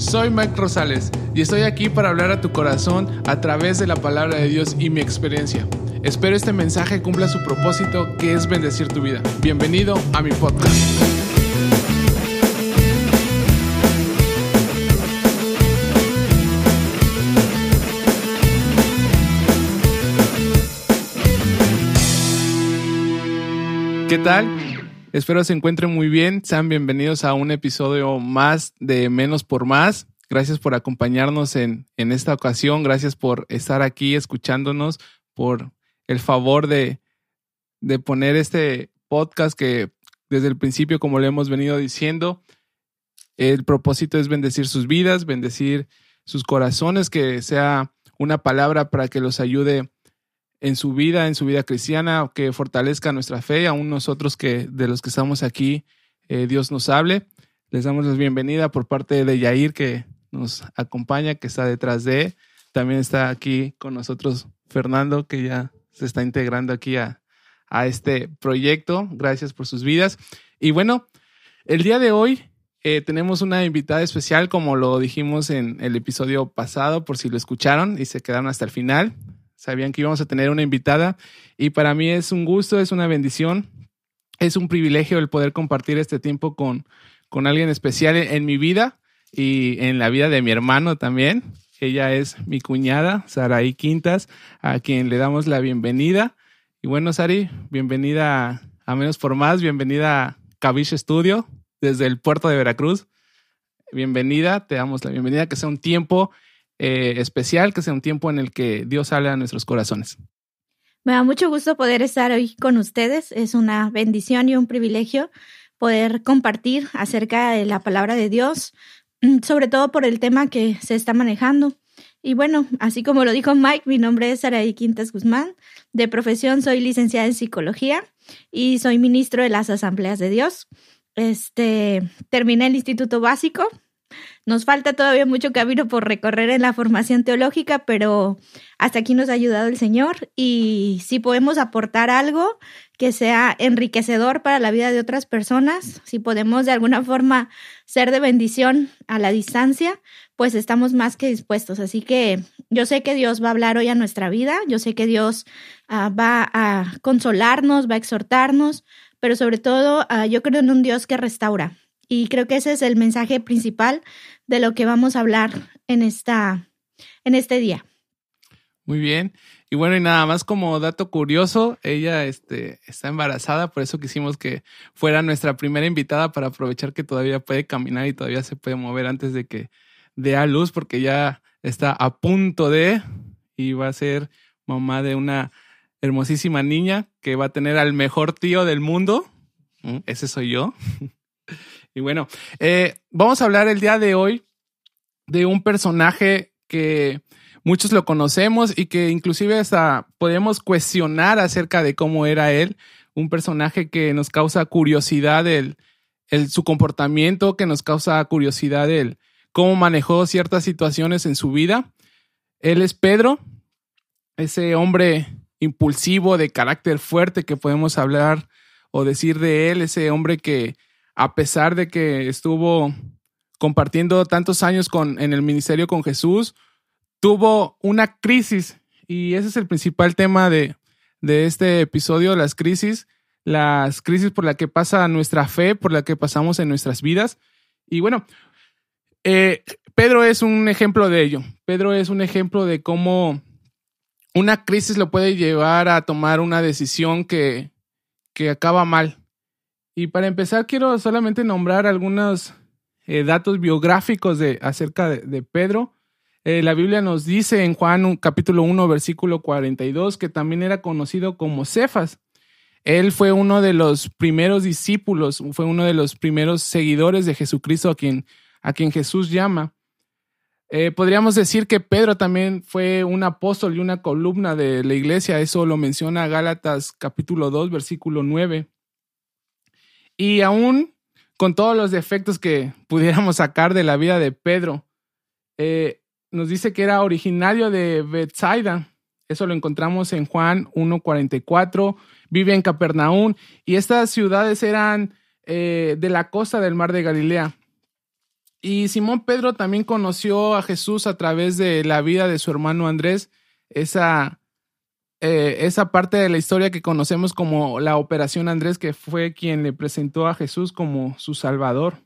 Soy Mike Rosales y estoy aquí para hablar a tu corazón a través de la palabra de Dios y mi experiencia. Espero este mensaje cumpla su propósito que es bendecir tu vida. Bienvenido a mi podcast. ¿Qué tal? Espero se encuentren muy bien. Sean bienvenidos a un episodio más de Menos por Más. Gracias por acompañarnos en, en esta ocasión. Gracias por estar aquí escuchándonos, por el favor de, de poner este podcast que desde el principio, como le hemos venido diciendo, el propósito es bendecir sus vidas, bendecir sus corazones, que sea una palabra para que los ayude en su vida, en su vida cristiana, que fortalezca nuestra fe, aún nosotros que de los que estamos aquí, eh, Dios nos hable. Les damos la bienvenida por parte de Yair que nos acompaña, que está detrás de. También está aquí con nosotros Fernando, que ya se está integrando aquí a, a este proyecto. Gracias por sus vidas. Y bueno, el día de hoy eh, tenemos una invitada especial, como lo dijimos en el episodio pasado, por si lo escucharon y se quedaron hasta el final sabían que íbamos a tener una invitada y para mí es un gusto, es una bendición, es un privilegio el poder compartir este tiempo con, con alguien especial en, mi vida y en la vida de mi hermano también. Ella es mi cuñada, Saraí Quintas, a quien le damos la bienvenida. Y bueno, Sari, bienvenida a, Menos por Más, bienvenida a Cabiche Studio desde el puerto de Veracruz. Bienvenida, te damos la bienvenida, que sea un tiempo eh, especial, que sea un tiempo en el que Dios habla a nuestros corazones. Me da mucho gusto poder estar hoy con ustedes. Es una bendición y un privilegio poder compartir acerca de la palabra de Dios, mm, sobre todo por el tema que se está manejando. Y bueno, así como lo dijo Mike, mi nombre es Saraí Quintas Guzmán. De profesión soy licenciada en psicología y soy ministro de las Asambleas de Dios. Este, terminé el instituto básico, nos falta todavía mucho camino por recorrer en la formación teológica, pero hasta aquí nos ha ayudado el Señor y si podemos aportar algo que sea enriquecedor para la vida de otras personas, si podemos de alguna forma ser de bendición a la distancia, pues estamos más que dispuestos. Así que yo sé que Dios va a hablar hoy a nuestra vida, yo sé que Dios uh, va a consolarnos, va a exhortarnos, pero sobre todo uh, yo creo en un Dios que restaura. Y creo que ese es el mensaje principal de lo que vamos a hablar en, esta, en este día. Muy bien. Y bueno, y nada más como dato curioso, ella este, está embarazada, por eso quisimos que fuera nuestra primera invitada para aprovechar que todavía puede caminar y todavía se puede mover antes de que dé a luz, porque ya está a punto de y va a ser mamá de una hermosísima niña que va a tener al mejor tío del mundo. Mm, ese soy yo. Y bueno, eh, vamos a hablar el día de hoy de un personaje que muchos lo conocemos y que inclusive hasta podemos cuestionar acerca de cómo era él, un personaje que nos causa curiosidad el, el, su comportamiento, que nos causa curiosidad el cómo manejó ciertas situaciones en su vida. Él es Pedro, ese hombre impulsivo, de carácter fuerte que podemos hablar o decir de él, ese hombre que a pesar de que estuvo compartiendo tantos años con, en el ministerio con Jesús, tuvo una crisis y ese es el principal tema de, de este episodio, las crisis, las crisis por la que pasa nuestra fe, por la que pasamos en nuestras vidas. Y bueno, eh, Pedro es un ejemplo de ello. Pedro es un ejemplo de cómo una crisis lo puede llevar a tomar una decisión que, que acaba mal. Y para empezar, quiero solamente nombrar algunos eh, datos biográficos de, acerca de, Pedro. Eh, la Biblia nos dice en Juan capítulo 1, versículo 42, que también era conocido como Cefas. Él fue uno de los primeros discípulos, fue uno de los primeros seguidores de Jesucristo a quien, a quien Jesús llama. Eh, podríamos decir que Pedro también fue un apóstol y una columna de la iglesia, eso lo menciona Gálatas capítulo 2, versículo 9. Y aún con todos los defectos que pudiéramos sacar de la vida de Pedro, eh, nos dice que era originario de Bethsaida. Eso lo encontramos en Juan 1.44. Vive en Capernaum. Y estas ciudades eran eh, de la costa del mar de Galilea. Y Simón Pedro también conoció a Jesús a través de la vida de su hermano Andrés, esa, eh, esa parte de la historia que conocemos como la Operación Andrés, que fue quien le presentó a Jesús como su Salvador.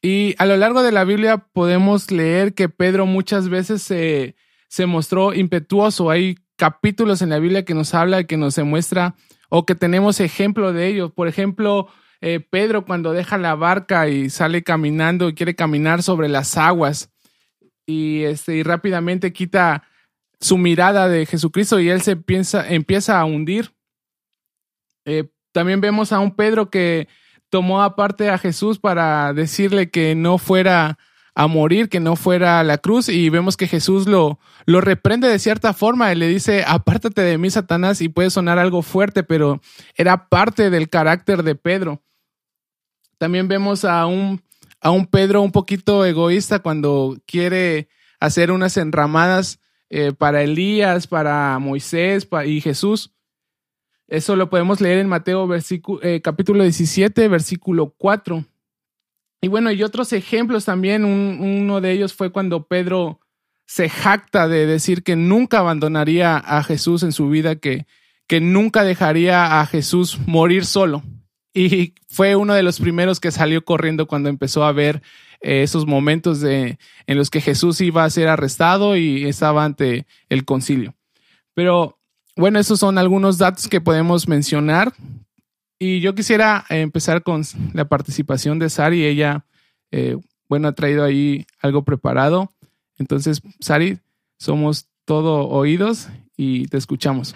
Y a lo largo de la Biblia podemos leer que Pedro muchas veces se, se mostró impetuoso. Hay capítulos en la Biblia que nos habla, que nos demuestra o que tenemos ejemplo de ello. Por ejemplo, eh, Pedro cuando deja la barca y sale caminando y quiere caminar sobre las aguas y, este, y rápidamente quita su mirada de Jesucristo y él se piensa, empieza a hundir. Eh, también vemos a un Pedro que tomó aparte a Jesús para decirle que no fuera a morir, que no fuera a la cruz y vemos que Jesús lo, lo reprende de cierta forma y le dice, apártate de mí, Satanás, y puede sonar algo fuerte, pero era parte del carácter de Pedro. También vemos a un, a un Pedro un poquito egoísta cuando quiere hacer unas enramadas eh, para Elías, para Moisés y Jesús. Eso lo podemos leer en Mateo eh, capítulo 17, versículo 4. Y bueno, y otros ejemplos también, uno de ellos fue cuando Pedro se jacta de decir que nunca abandonaría a Jesús en su vida, que, que nunca dejaría a Jesús morir solo. Y fue uno de los primeros que salió corriendo cuando empezó a ver esos momentos de, en los que Jesús iba a ser arrestado y estaba ante el concilio. Pero bueno, esos son algunos datos que podemos mencionar y yo quisiera empezar con la participación de Sari. Ella, eh, bueno, ha traído ahí algo preparado. Entonces, Sari, somos todo oídos y te escuchamos.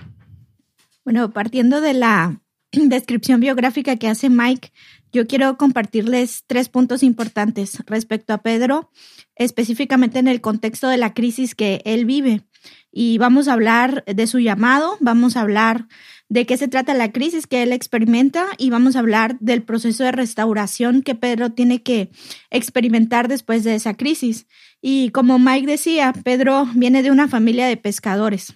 Bueno, partiendo de la descripción biográfica que hace Mike, yo quiero compartirles tres puntos importantes respecto a Pedro, específicamente en el contexto de la crisis que él vive. Y vamos a hablar de su llamado, vamos a hablar de qué se trata la crisis que él experimenta y vamos a hablar del proceso de restauración que Pedro tiene que experimentar después de esa crisis. Y como Mike decía, Pedro viene de una familia de pescadores,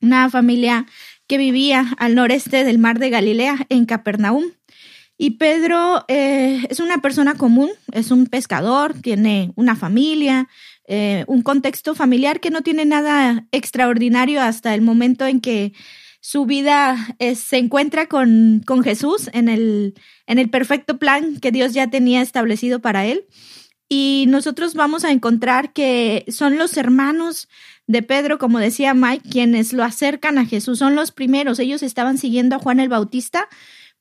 una familia que vivía al noreste del mar de Galilea, en Capernaum. Y Pedro eh, es una persona común, es un pescador, tiene una familia, eh, un contexto familiar que no tiene nada extraordinario hasta el momento en que su vida se encuentra con, con Jesús en el, en el perfecto plan que Dios ya tenía establecido para él. Y nosotros vamos a encontrar que son los hermanos de Pedro, como decía Mike, quienes lo acercan a Jesús. Son los primeros. Ellos estaban siguiendo a Juan el Bautista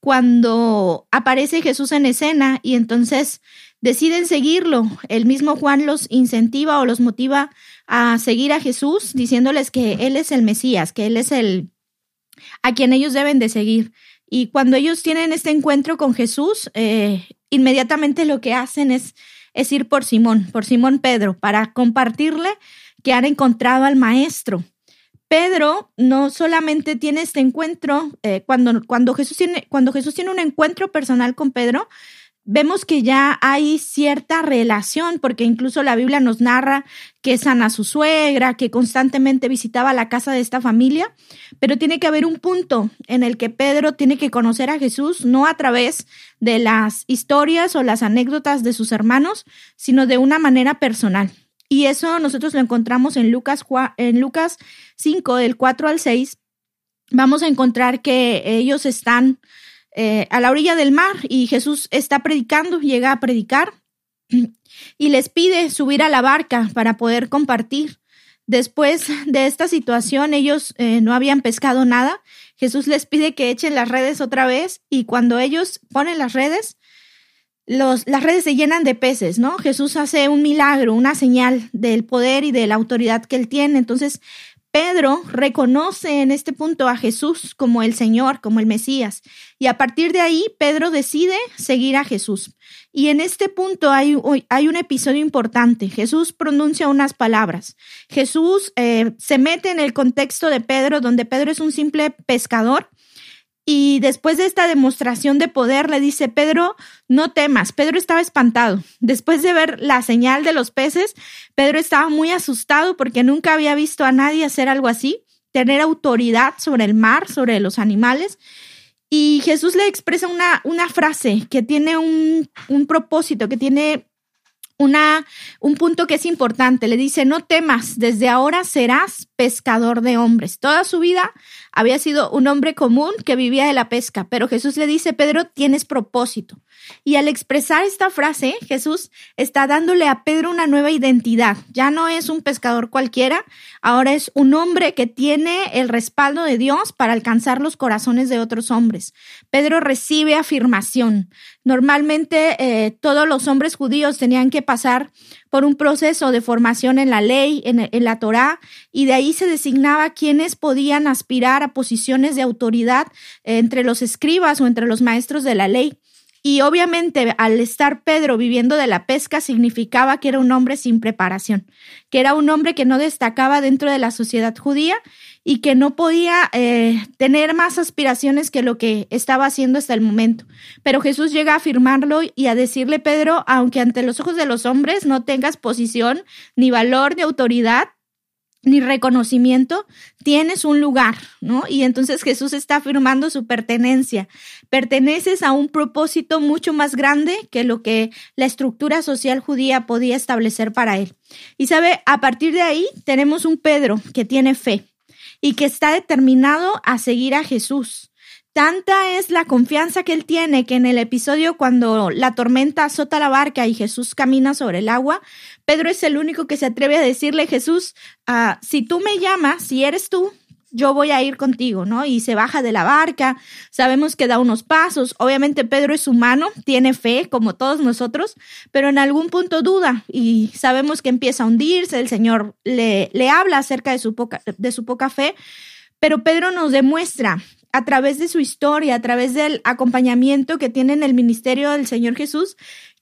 cuando aparece Jesús en escena y entonces deciden seguirlo. El mismo Juan los incentiva o los motiva a seguir a Jesús, diciéndoles que Él es el Mesías, que Él es el, a quien ellos deben de seguir. Y cuando ellos tienen este encuentro con Jesús, eh, inmediatamente lo que hacen es, es ir por Simón, por Simón Pedro, para compartirle que han encontrado al Maestro. Pedro no solamente tiene este encuentro, eh, cuando, cuando, Jesús tiene, cuando Jesús tiene un encuentro personal con Pedro, vemos que ya hay cierta relación, porque incluso la Biblia nos narra que sana su suegra, que constantemente visitaba la casa de esta familia, pero tiene que haber un punto en el que Pedro tiene que conocer a Jesús, no a través de las historias o las anécdotas de sus hermanos, sino de una manera personal. Y eso nosotros lo encontramos en Lucas, en Lucas 5, del 4 al 6. Vamos a encontrar que ellos están eh, a la orilla del mar y Jesús está predicando, llega a predicar y les pide subir a la barca para poder compartir. Después de esta situación, ellos eh, no habían pescado nada. Jesús les pide que echen las redes otra vez y cuando ellos ponen las redes, las redes se llenan de peces, ¿no? Jesús hace un milagro, una señal del poder y de la autoridad que él tiene. Entonces, Pedro reconoce en este punto a Jesús como el Señor, como el Mesías. Y a partir de ahí, Pedro decide seguir a Jesús. Y en este punto hay, hay un episodio importante. Jesús pronuncia unas palabras. Jesús eh, se mete en el contexto de Pedro, donde Pedro es un simple pescador y después de esta demostración de poder, le dice, Pedro, no temas. Pedro estaba espantado. Después de ver la señal de los peces, Pedro estaba muy asustado porque nunca había visto a nadie hacer algo así, tener autoridad sobre el mar, sobre los animales. Y Jesús le expresa una, una frase que tiene un, un propósito, que tiene una, un punto que es importante. Le dice, no temas, desde ahora serás pescador de hombres. Toda su vida había sido un hombre común que vivía de la pesca, pero Jesús le dice, Pedro, tienes propósito. Y al expresar esta frase, Jesús está dándole a Pedro una nueva identidad. Ya no es un pescador cualquiera, ahora es un hombre que tiene el respaldo de Dios para alcanzar los corazones de otros hombres. Pedro recibe afirmación. Normalmente eh, todos los hombres judíos tenían que pasar por un proceso de formación en la ley, en, en la Torá, y de ahí se designaba quienes podían aspirar a posiciones de autoridad entre los escribas o entre los maestros de la ley. Y obviamente al estar Pedro viviendo de la pesca significaba que era un hombre sin preparación, que era un hombre que no destacaba dentro de la sociedad judía y que no podía eh, tener más aspiraciones que lo que estaba haciendo hasta el momento. Pero Jesús llega a afirmarlo y a decirle, Pedro, aunque ante los ojos de los hombres no tengas posición, ni valor, ni autoridad, ni reconocimiento, tienes un lugar, ¿no? Y entonces Jesús está afirmando su pertenencia. Perteneces a un propósito mucho más grande que lo que la estructura social judía podía establecer para él. Y sabe, a partir de ahí tenemos un Pedro que tiene fe y que está determinado a seguir a Jesús. Tanta es la confianza que él tiene que en el episodio cuando la tormenta azota la barca y Jesús camina sobre el agua, Pedro es el único que se atreve a decirle, Jesús, ah, si tú me llamas, si eres tú, yo voy a ir contigo, ¿no? Y se baja de la barca, sabemos que da unos pasos, obviamente Pedro es humano, tiene fe como todos nosotros, pero en algún punto duda y sabemos que empieza a hundirse, el Señor le, le habla acerca de su, poca, de su poca fe, pero Pedro nos demuestra a través de su historia, a través del acompañamiento que tiene en el ministerio del Señor Jesús,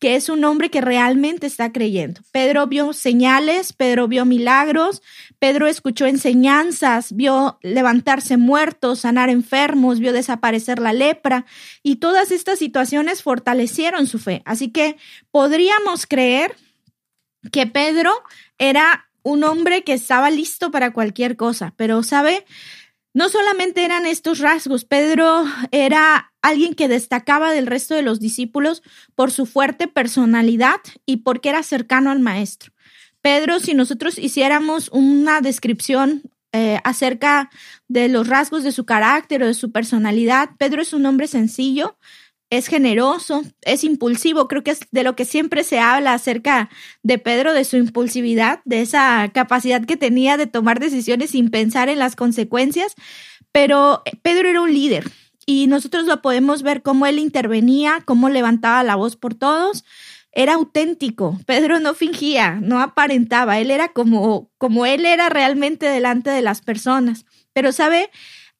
que es un hombre que realmente está creyendo. Pedro vio señales, Pedro vio milagros, Pedro escuchó enseñanzas, vio levantarse muertos, sanar enfermos, vio desaparecer la lepra y todas estas situaciones fortalecieron su fe. Así que podríamos creer que Pedro era un hombre que estaba listo para cualquier cosa, pero sabe, no solamente eran estos rasgos, Pedro era alguien que destacaba del resto de los discípulos por su fuerte personalidad y porque era cercano al maestro. Pedro, si nosotros hiciéramos una descripción eh, acerca de los rasgos de su carácter o de su personalidad, Pedro es un hombre sencillo, es generoso, es impulsivo. Creo que es de lo que siempre se habla acerca de Pedro, de su impulsividad, de esa capacidad que tenía de tomar decisiones sin pensar en las consecuencias. Pero Pedro era un líder y nosotros lo podemos ver cómo él intervenía, cómo levantaba la voz por todos. Era auténtico. Pedro no fingía, no aparentaba. Él era como, como él era realmente delante de las personas. Pero, ¿sabe?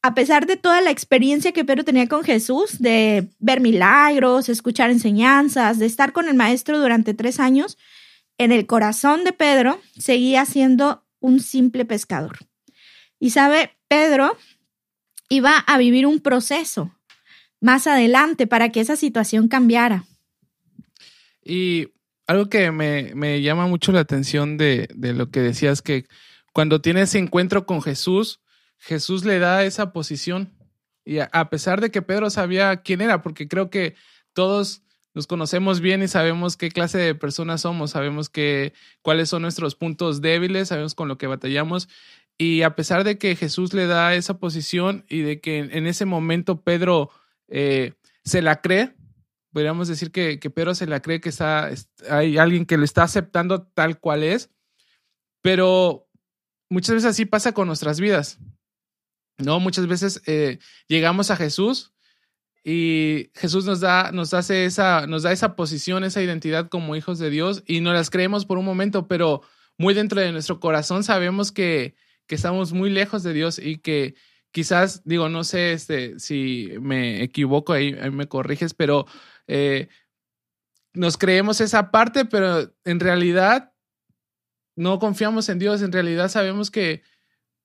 A pesar de toda la experiencia que Pedro tenía con Jesús, de ver milagros, escuchar enseñanzas, de estar con el maestro durante tres años, en el corazón de Pedro seguía siendo un simple pescador. Y sabe, Pedro iba a vivir un proceso más adelante para que esa situación cambiara. Y algo que me, llama mucho la atención de, de lo que decías, que cuando tienes encuentro con Jesús, Jesús le da esa posición. Y a, pesar de que Pedro sabía quién era, porque creo que todos nos conocemos bien y sabemos qué clase de personas somos, sabemos que, cuáles son nuestros puntos débiles, sabemos con lo que batallamos. Y a pesar de que Jesús le da esa posición y de que en, ese momento Pedro eh, se la cree, podríamos decir que, que, Pedro se la cree que está, hay alguien que lo está aceptando tal cual es, pero muchas veces así pasa con nuestras vidas. ¿No? Muchas veces eh, llegamos a Jesús y Jesús nos da, nos hace esa, nos da esa posición, esa identidad como hijos de Dios y no las creemos por un momento, pero muy dentro de nuestro corazón sabemos que, que estamos muy lejos de Dios y que quizás, digo, no sé este, si me equivoco, ahí, me corriges, pero eh, nos creemos esa parte, pero en realidad no confiamos en Dios, en realidad sabemos que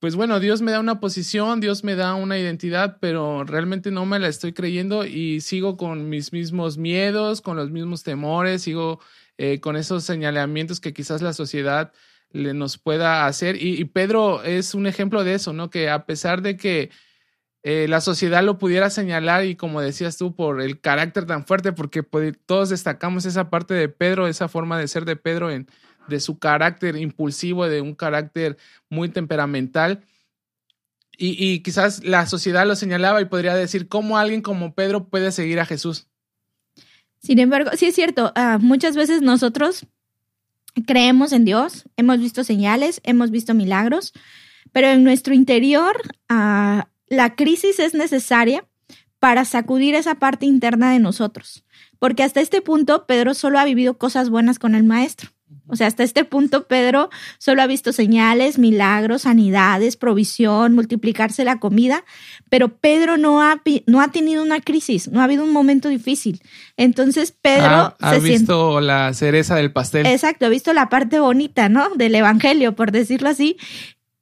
pues bueno, Dios me da una posición, Dios me da una identidad, pero realmente no me la estoy creyendo y sigo con mis mismos miedos, con los mismos temores, sigo eh, con esos señalamientos que quizás la sociedad le nos pueda hacer. Y, Pedro es un ejemplo de eso, ¿no? Que a pesar de que eh, la sociedad lo pudiera señalar y como decías tú, por el carácter tan fuerte, porque pues, todos destacamos esa parte de Pedro, esa forma de ser de Pedro, en, de su carácter impulsivo, de un carácter muy temperamental. Y, quizás la sociedad lo señalaba y podría decir, ¿cómo alguien como Pedro puede seguir a Jesús? Sin embargo, sí es cierto, ah, muchas veces nosotros creemos en Dios, hemos visto señales, hemos visto milagros, pero en nuestro interior ah, la crisis es necesaria para sacudir esa parte interna de nosotros, porque hasta este punto Pedro solo ha vivido cosas buenas con el Maestro. O sea, hasta este punto Pedro solo ha visto señales, milagros, sanidades, provisión, multiplicarse la comida, pero Pedro no ha, no ha tenido una crisis, no ha habido un momento difícil. Entonces Pedro... ha visto la cereza del pastel. Exacto, ha visto la parte bonita, ¿no? Del Evangelio, por decirlo así.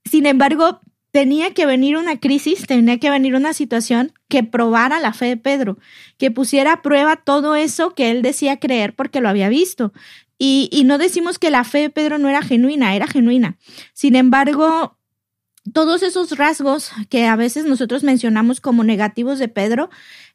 Sin embargo, tenía que venir una crisis, tenía que venir una situación que probara la fe de Pedro, que pusiera a prueba todo eso que él decía creer porque lo había visto. Y, no decimos que la fe de Pedro no era genuina, era genuina. Sin embargo, todos esos rasgos que a veces nosotros mencionamos como negativos de Pedro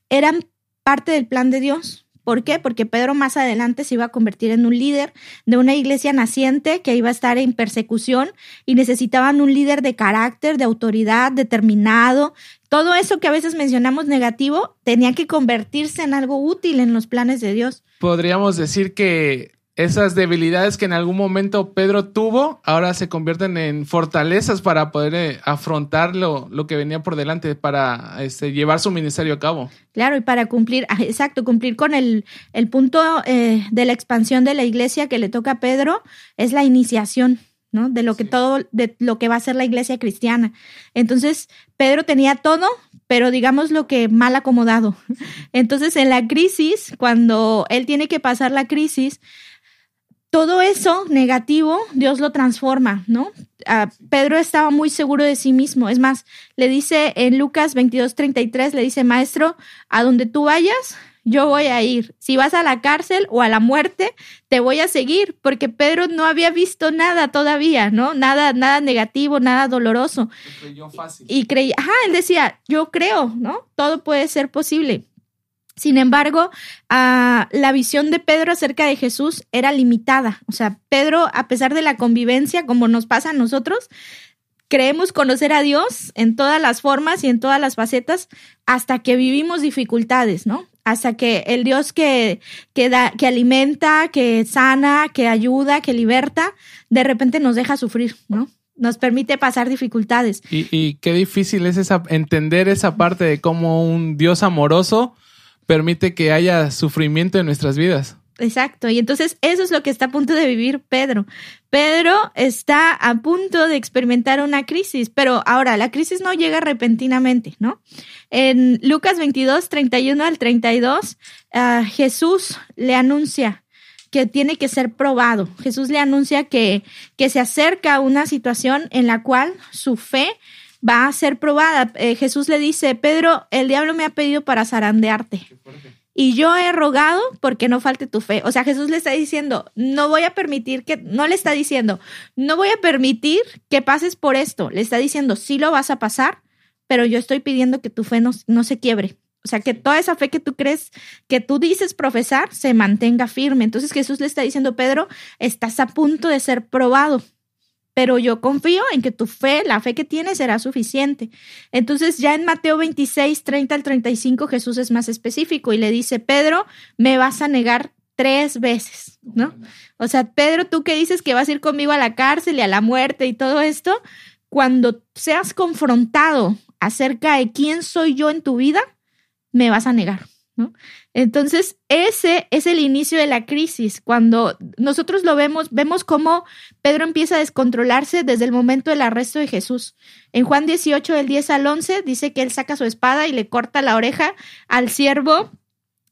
eran parte del plan de Dios. ¿Por qué? Porque Pedro más adelante se iba a convertir en un líder de una iglesia naciente que iba a estar en persecución y necesitaban un líder de carácter, de autoridad, determinado. Todo eso que a veces mencionamos negativo tenía que convertirse en algo útil en los planes de Dios. Podríamos decir que esas debilidades que en algún momento Pedro tuvo, ahora se convierten en fortalezas para poder eh, afrontar lo, que venía por delante, para este, llevar su ministerio a cabo. Claro, y para cumplir, ah, exacto, cumplir con el, el punto eh, de la expansión de la iglesia que le toca a Pedro, es la iniciación. ¿no? De lo que todo, de lo que va a ser la iglesia cristiana. Entonces, Pedro tenía todo, pero digamos lo que mal acomodado. Entonces, en la crisis, cuando él tiene que pasar la crisis, todo eso negativo, Dios lo transforma, ¿no? Ah, Pedro estaba muy seguro de sí mismo. Es más, le dice en Lucas 22, 33, le dice, maestro, a donde tú vayas, yo voy a ir. Si vas a la cárcel o a la muerte, te voy a seguir, porque Pedro no había visto nada todavía, ¿no? Nada, nada negativo, nada doloroso. Y creía, ajá, él decía, yo creo, ¿no? Todo puede ser posible. Sin embargo, ah, la visión de Pedro acerca de Jesús era limitada. O sea, Pedro, a pesar de la convivencia, como nos pasa a nosotros, creemos conocer a Dios en todas las formas y en todas las facetas hasta que vivimos dificultades, ¿no? Hasta que el Dios que, que, da, que alimenta, que sana, que ayuda, que liberta, de repente nos deja sufrir, ¿no? Nos permite pasar dificultades. Y, y qué difícil es esa, entender esa parte de cómo un Dios amoroso permite que haya sufrimiento en nuestras vidas. Exacto, y entonces eso es lo que está a punto de vivir Pedro. Pedro está a punto de experimentar una crisis, pero ahora la crisis no llega repentinamente, ¿no? En Lucas 22, 31 al 32, uh, Jesús le anuncia que tiene que ser probado. Jesús le anuncia que, que se acerca a una situación en la cual su fe va a ser probada. Eh, Jesús le dice, Pedro, el diablo me ha pedido para zarandearte. Y yo he rogado porque no falte tu fe. O sea, Jesús le está diciendo, no voy a permitir que, no le está diciendo, no voy a permitir que pases por esto. Le está diciendo, sí lo vas a pasar, pero yo estoy pidiendo que tu fe no, no se quiebre. O sea, que toda esa fe que tú crees, que tú dices profesar, se mantenga firme. Entonces Jesús le está diciendo, Pedro, estás a punto de ser probado pero yo confío en que tu fe, la fe que tienes, será suficiente. Entonces ya en Mateo 26, 30 al 35 Jesús es más específico y le dice, Pedro, me vas a negar tres veces, ¿no? O sea, Pedro, tú que dices que vas a ir conmigo a la cárcel y a la muerte y todo esto, cuando seas confrontado acerca de quién soy yo en tu vida, me vas a negar. Entonces, ese es el inicio de la crisis. Cuando nosotros lo vemos, vemos cómo Pedro empieza a descontrolarse desde el momento del arresto de Jesús. En Juan 18, del 10 al 11, dice que él saca su espada y le corta la oreja al siervo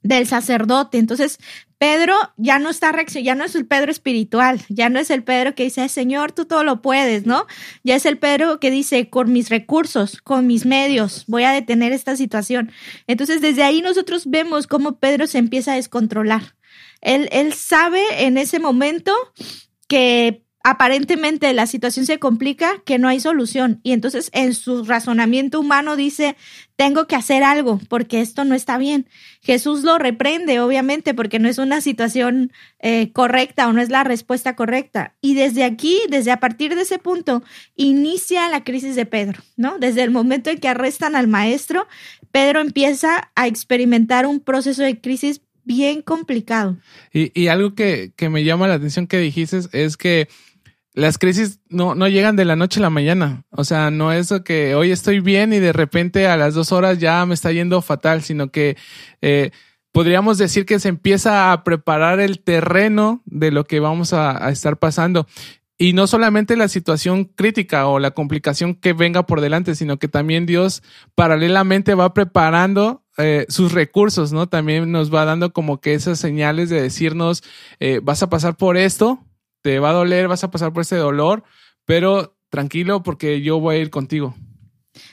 del sacerdote. Entonces, Pedro ya no está ya no es el Pedro espiritual, ya no es el Pedro que dice, Señor, tú todo lo puedes, ¿no? Ya es el Pedro que dice, con mis recursos, con mis medios, voy a detener esta situación. Entonces, desde ahí nosotros vemos cómo Pedro se empieza a descontrolar. Él, él sabe en ese momento que aparentemente la situación se complica, que no hay solución. Y entonces en su razonamiento humano dice, tengo que hacer algo porque esto no está bien. Jesús lo reprende, obviamente, porque no es una situación eh, correcta o no es la respuesta correcta. Y desde aquí, desde a partir de ese punto, inicia la crisis de Pedro, ¿no? Desde el momento en que arrestan al maestro, Pedro empieza a experimentar un proceso de crisis bien complicado. Y, algo que, que me llama la atención que dijiste es que las crisis no, no llegan de la noche a la mañana. O sea, no es que hoy estoy bien y de repente a las dos horas ya me está yendo fatal, sino que eh, podríamos decir que se empieza a preparar el terreno de lo que vamos a, estar pasando. Y no solamente la situación crítica o la complicación que venga por delante, sino que también Dios paralelamente va preparando eh, sus recursos, ¿no? También nos va dando como que esas señales de decirnos, eh, vas a pasar por esto, te va a doler, vas a pasar por ese dolor, pero tranquilo porque yo voy a ir contigo.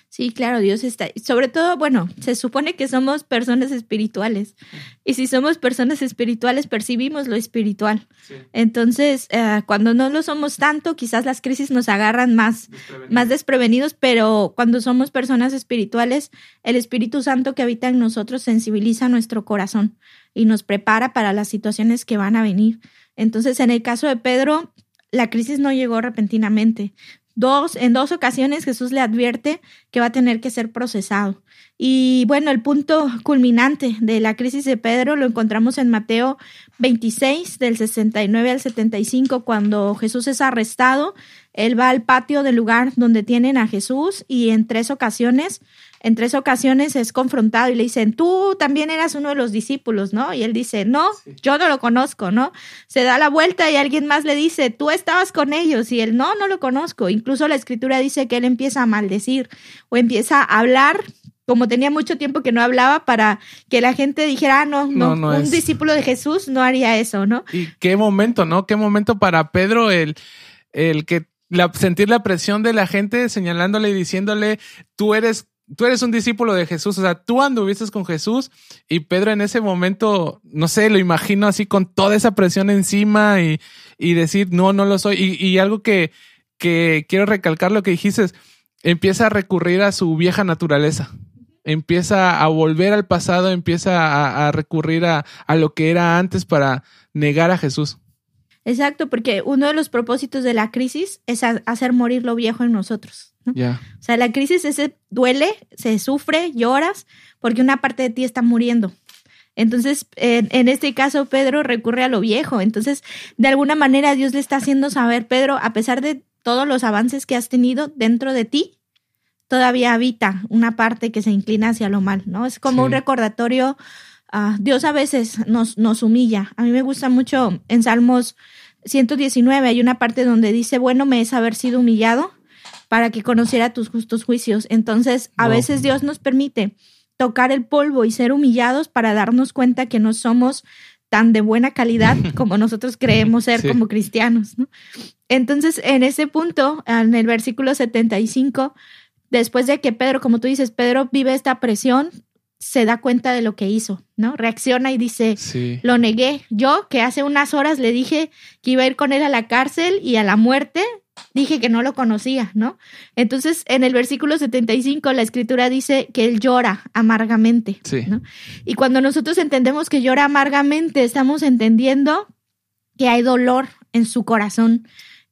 Sí, claro, Dios está. Sobre todo, bueno, se supone que somos personas espirituales. Y si somos personas espirituales, percibimos lo espiritual. Entonces, eh, cuando no lo somos tanto, quizás las crisis nos agarran más, más desprevenidos, pero cuando somos personas espirituales, el Espíritu Santo que habita en nosotros sensibiliza nuestro corazón y nos prepara para las situaciones que van a venir. Entonces, en el caso de Pedro, la crisis no llegó repentinamente. Dos, en dos ocasiones Jesús le advierte que va a tener que ser procesado. Y bueno, el punto culminante de la crisis de Pedro lo encontramos en Mateo 26, del 69 al 75, cuando Jesús es arrestado. Él va al patio del lugar donde tienen a Jesús y en tres ocasiones en tres ocasiones es confrontado y le dicen, tú también eras uno de los discípulos, ¿no? Y él dice, no, yo no lo conozco, ¿no? Se da la vuelta y alguien más le dice, tú estabas con ellos y él, no, no lo conozco. Incluso la escritura dice que él empieza a maldecir o empieza a hablar como tenía mucho tiempo que no hablaba para que la gente dijera, ah, no, no, un discípulo de Jesús no haría eso, ¿no? Y qué momento, ¿no? Qué momento para Pedro el, el que la, sentir la presión de la gente señalándole y diciéndole, tú eres tú eres un discípulo de Jesús, o sea, tú anduviste con Jesús y Pedro en ese momento, no sé, lo imagino así con toda esa presión encima y, y decir, no, no lo soy. Y, y, algo que, que quiero recalcar lo que dijiste, empieza a recurrir a su vieja naturaleza, empieza a volver al pasado, empieza a, a recurrir a, a lo que era antes para negar a Jesús. Exacto, porque uno de los propósitos de la crisis es hacer morir lo viejo en nosotros. O sea, la crisis ese duele, se sufre, lloras, porque una parte de ti está muriendo. Entonces, en, este caso, Pedro recurre a lo viejo. Entonces, de alguna manera, Dios le está haciendo saber, Pedro, a pesar de todos los avances que has tenido dentro de ti, todavía habita una parte que se inclina hacia lo mal, ¿no? Es como un recordatorio. Uh, Dios a veces nos, nos humilla. A mí me gusta mucho en Salmos 119, hay una parte donde dice, bueno me es haber sido humillado para que conociera tus justos juicios. Entonces, a veces Dios nos permite tocar el polvo y ser humillados para darnos cuenta que no somos tan de buena calidad como nosotros creemos ser como cristianos. ¿no? Entonces, en ese punto, en el versículo 75, después de que Pedro, como tú dices, Pedro vive esta presión, se da cuenta de lo que hizo, ¿no? Reacciona y dice, lo negué. Yo, que hace unas horas le dije que iba a ir con él a la cárcel y a la muerte, dije que no lo conocía, ¿no? Entonces, en el versículo 75, la escritura dice que él llora amargamente, ¿no? Y cuando nosotros entendemos que llora amargamente, estamos entendiendo que hay dolor en su corazón,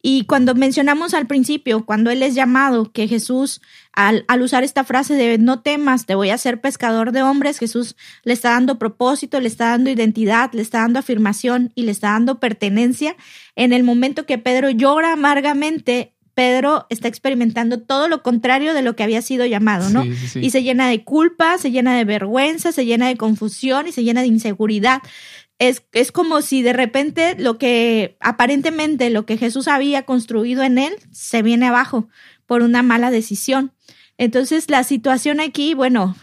y cuando mencionamos al principio, cuando Él es llamado, que Jesús, al, al, usar esta frase de no temas, te voy a ser pescador de hombres, Jesús le está dando propósito, le está dando identidad, le está dando afirmación y le está dando pertenencia. En el momento que Pedro llora amargamente, Pedro está experimentando todo lo contrario de lo que había sido llamado, ¿no? Y se llena de culpa, se llena de vergüenza, se llena de confusión y se llena de inseguridad es, es como si de repente lo que aparentemente lo que Jesús había construido en él se viene abajo por una mala decisión. Entonces la situación aquí, bueno,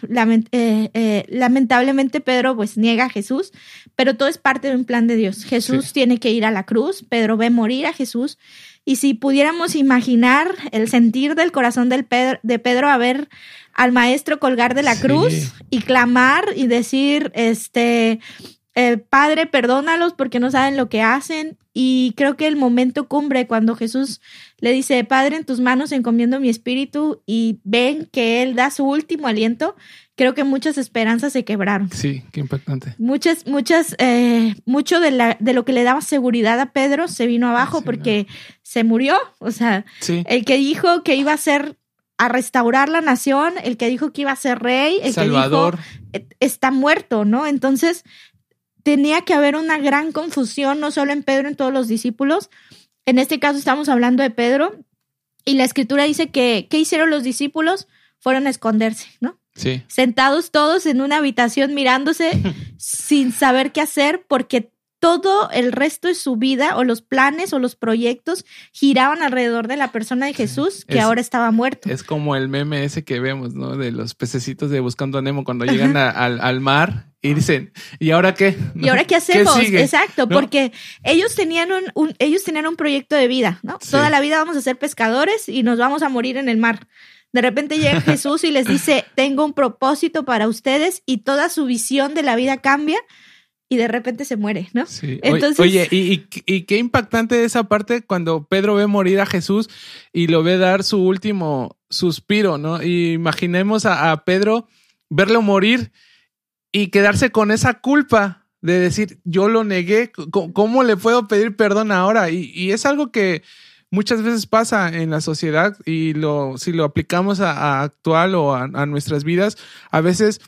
eh, eh, lamentablemente Pedro pues niega a Jesús, pero todo es parte de un plan de Dios. Jesús tiene que ir a la cruz, Pedro ve morir a Jesús y si pudiéramos imaginar el sentir del corazón del Pedro, de Pedro a ver al maestro colgar de la cruz y clamar y decir, este, eh, Padre, perdónalos porque no saben lo que hacen. Y creo que el momento cumbre cuando Jesús le dice, Padre, en tus manos encomiendo mi espíritu y ven que Él da su último aliento, creo que muchas esperanzas se quebraron. Sí, qué impactante. Muchas, muchas, eh, mucho de, la, de lo que le daba seguridad a Pedro se vino abajo porque se murió. O sea, el que dijo que iba a ser a restaurar la nación, el que dijo que iba a ser rey, el Salvador. que dijo está muerto, ¿no? Entonces, tenía que haber una gran confusión, no solo en Pedro, en todos los discípulos. En este caso estamos hablando de Pedro y la escritura dice que, ¿qué hicieron los discípulos? Fueron a esconderse, ¿no? Sí. Sentados todos en una habitación mirándose sin saber qué hacer porque todo el resto de su vida o los planes o los proyectos giraban alrededor de la persona de Jesús que ahora estaba muerto. Es como el meme ese que vemos, ¿no? De los pececitos de Buscando a Nemo cuando llegan al, al, mar y dicen, ¿y ahora qué? ¿Y ahora qué hacemos? Exacto, porque ellos tenían un, ellos tenían un proyecto de vida, ¿no? Toda la vida vamos a ser pescadores y nos vamos a morir en el mar. De repente llega Jesús y les dice, tengo un propósito para ustedes y toda su visión de la vida cambia y de repente se muere, ¿no? Sí. Entonces... Oye, y, y, qué impactante esa parte cuando Pedro ve morir a Jesús y lo ve dar su último suspiro, ¿no? Y imaginemos a, Pedro verlo morir y quedarse con esa culpa de decir, yo lo negué, ¿cómo, le puedo pedir perdón ahora? Y, es algo que muchas veces pasa en la sociedad y lo, si lo aplicamos a, actual o a, nuestras vidas, a veces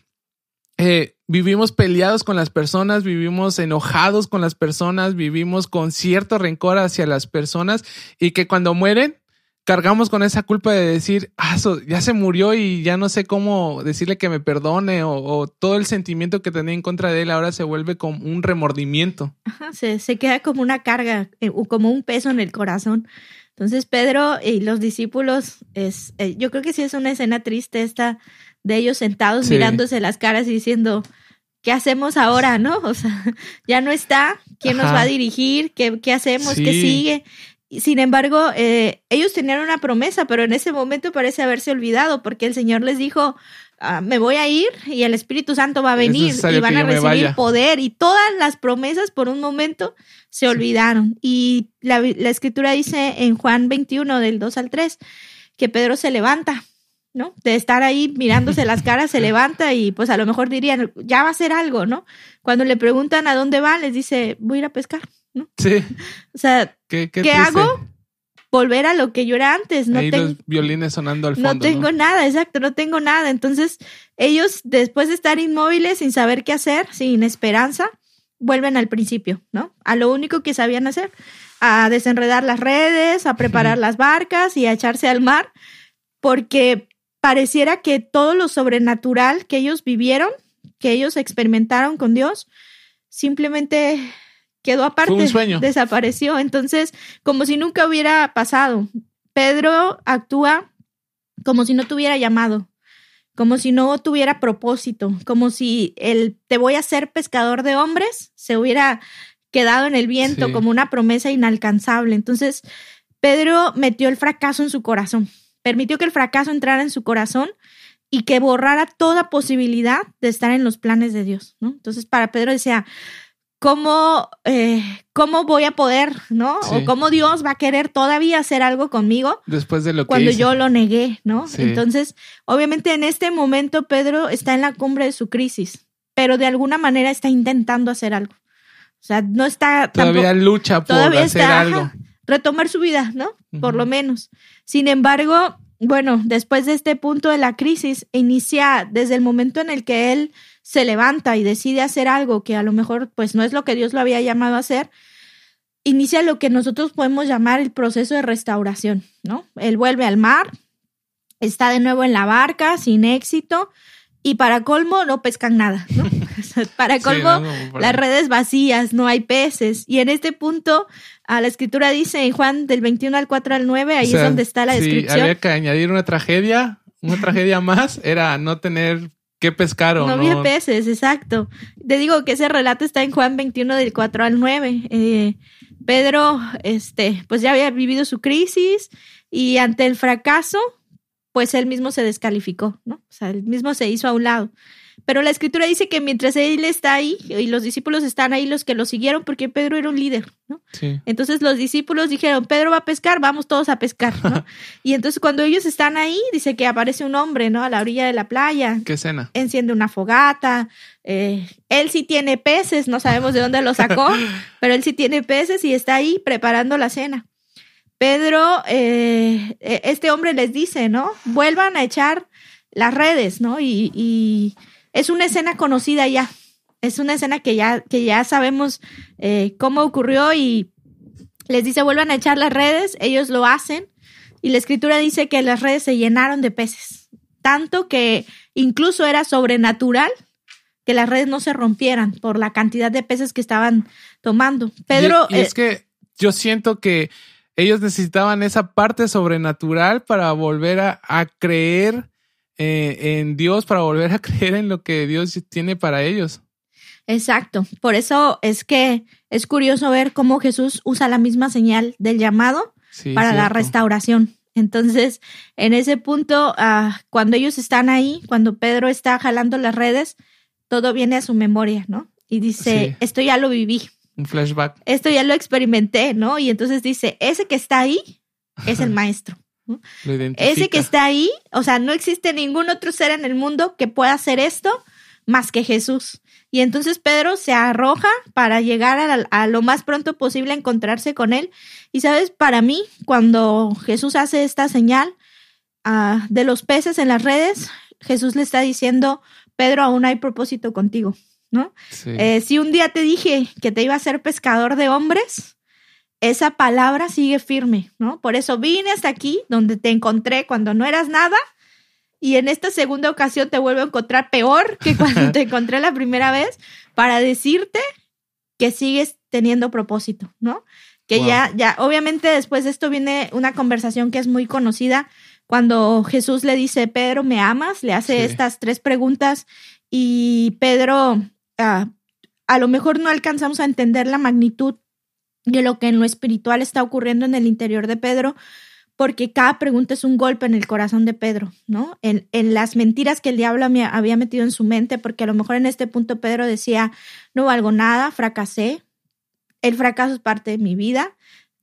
eh, vivimos peleados con las personas, vivimos enojados con las personas, vivimos con cierto rencor hacia las personas y que cuando mueren cargamos con esa culpa de decir, ah, ya se murió y ya no sé cómo decirle que me perdone o, todo el sentimiento que tenía en contra de él ahora se vuelve como un remordimiento. se, se queda como una carga, eh, como un peso en el corazón. Entonces Pedro y los discípulos, es, eh, yo creo que sí es una escena triste esta de ellos sentados mirándose las caras y diciendo, ¿qué hacemos ahora, no? O sea, ya no está, ¿quién nos va a dirigir? ¿Qué, qué hacemos? ¿Qué sigue? Sin embargo, eh, ellos tenían una promesa, pero en ese momento parece haberse olvidado porque el Señor les dijo, ah, me voy a ir y el Espíritu Santo va a venir y van a recibir poder y todas las promesas por un momento se olvidaron. Y la, la escritura dice en Juan 21 del 2 al 3 que Pedro se levanta ¿no? De estar ahí mirándose las caras, se levanta y pues a lo mejor dirían, ya va a ser algo, ¿no? Cuando le preguntan a dónde va, les dice, voy a ir a pescar, ¿no? Sí. O sea, ¿qué, hago? Volver a lo que yo era antes. No ahí los violines sonando al fondo. No tengo nada, exacto, no tengo nada. Entonces, ellos, después de estar inmóviles, sin saber qué hacer, sin esperanza, vuelven al principio, ¿no? A lo único que sabían hacer, a desenredar las redes, a preparar las barcas y a echarse al mar, porque pareciera que todo lo sobrenatural que ellos vivieron, que ellos experimentaron con Dios, simplemente quedó aparte, un sueño. desapareció. Entonces, como si nunca hubiera pasado. Pedro actúa como si no tuviera llamado, como si no tuviera propósito, como si el te voy a ser pescador de hombres se hubiera quedado en el viento como una promesa inalcanzable. Entonces, Pedro metió el fracaso en su corazón permitió que el fracaso entrara en su corazón y que borrara toda posibilidad de estar en los planes de Dios, ¿no? Entonces, para Pedro decía, ¿cómo, eh, cómo voy a poder, ¿no? O cómo Dios va a querer todavía hacer algo conmigo. Después de lo que Cuando yo lo negué, ¿no? Entonces, obviamente en este momento Pedro está en la cumbre de su crisis, pero de alguna manera está intentando hacer algo. O sea, no está... Todavía lucha por hacer algo retomar su vida, ¿no? Por lo menos. Sin embargo, bueno, después de este punto de la crisis, inicia desde el momento en el que él se levanta y decide hacer algo que a lo mejor pues no es lo que Dios lo había llamado a hacer, inicia lo que nosotros podemos llamar el proceso de restauración, ¿no? Él vuelve al mar, está de nuevo en la barca sin éxito y para colmo no pescan nada, ¿no? para colmo las redes vacías, no hay peces y en este punto a la escritura dice en Juan del 21 al 4 al 9, ahí es donde está la descripción. había que añadir una tragedia, una tragedia más, era no tener que pescar o no. No había peces, exacto. Te digo que ese relato está en Juan 21 del 4 al 9. Eh, Pedro, este, pues ya había vivido su crisis y ante el fracaso, pues él mismo se descalificó, ¿no? O sea, él mismo se hizo a un lado. Pero la escritura dice que mientras él está ahí y los discípulos están ahí, los que lo siguieron, porque Pedro era un líder, ¿no? Sí. Entonces los discípulos dijeron, Pedro va a pescar, vamos todos a pescar, ¿no? y entonces cuando ellos están ahí, dice que aparece un hombre, ¿no? A la orilla de la playa. ¿Qué escena? Enciende una fogata. eh, él sí tiene peces, no sabemos de dónde lo sacó, pero él sí tiene peces y está ahí preparando la cena. Pedro, eh, eh, este hombre les dice, ¿no? Vuelvan a echar las redes, ¿no? Y, y es una escena conocida ya. Es una escena que ya, que ya sabemos eh, cómo ocurrió y les dice vuelvan a echar las redes, ellos lo hacen y la escritura dice que las redes se llenaron de peces, tanto que incluso era sobrenatural que las redes no se rompieran por la cantidad de peces que estaban tomando. Pedro, Y, y es eh, que yo siento que ellos necesitaban esa parte sobrenatural para volver a, a creer eh, en Dios, para volver a creer en lo que Dios tiene para ellos. Exacto. Por eso es que es curioso ver cómo Jesús usa la misma señal del llamado Sí, para la restauración. Entonces, en ese punto, ah, cuando ellos están ahí, cuando Pedro está jalando las redes, todo viene a su memoria, ¿no? Y dice, Sí. esto ya lo viví, Un flashback. esto ya lo experimenté, ¿no? Y entonces dice, ese que está ahí es el maestro. Lo. Ese que está ahí, o sea, no existe ningún otro ser en el mundo que pueda hacer esto más que Jesús. Y entonces Pedro se arroja para llegar a, a lo más pronto posible a encontrarse con él. Y sabes, para mí, cuando Jesús hace esta señal ah, de los peces en las redes, Jesús le está diciendo, Pedro, aún hay propósito contigo, ¿no? Sí. Eh, si un día te dije que te iba a ser pescador de hombres, esa palabra sigue firme, ¿no? Por eso vine hasta aquí, donde te encontré cuando no eras nada, y en esta segunda ocasión te vuelvo a encontrar peor que cuando te encontré la primera vez, para decirte que sigues teniendo propósito, ¿no? Que Wow. ya, ya, obviamente después de esto viene una conversación que es muy conocida, cuando Jesús le dice, Pedro, ¿me amas? Le hace Sí. estas tres preguntas y Pedro, ah, a lo mejor no alcanzamos a entender la magnitud de lo que en lo espiritual está ocurriendo en el interior de Pedro, porque cada pregunta es un golpe en el corazón de Pedro, ¿no? En, en las mentiras que el diablo me había metido en su mente, porque a lo mejor en este punto Pedro decía, no valgo nada, fracasé, el fracaso es parte de mi vida,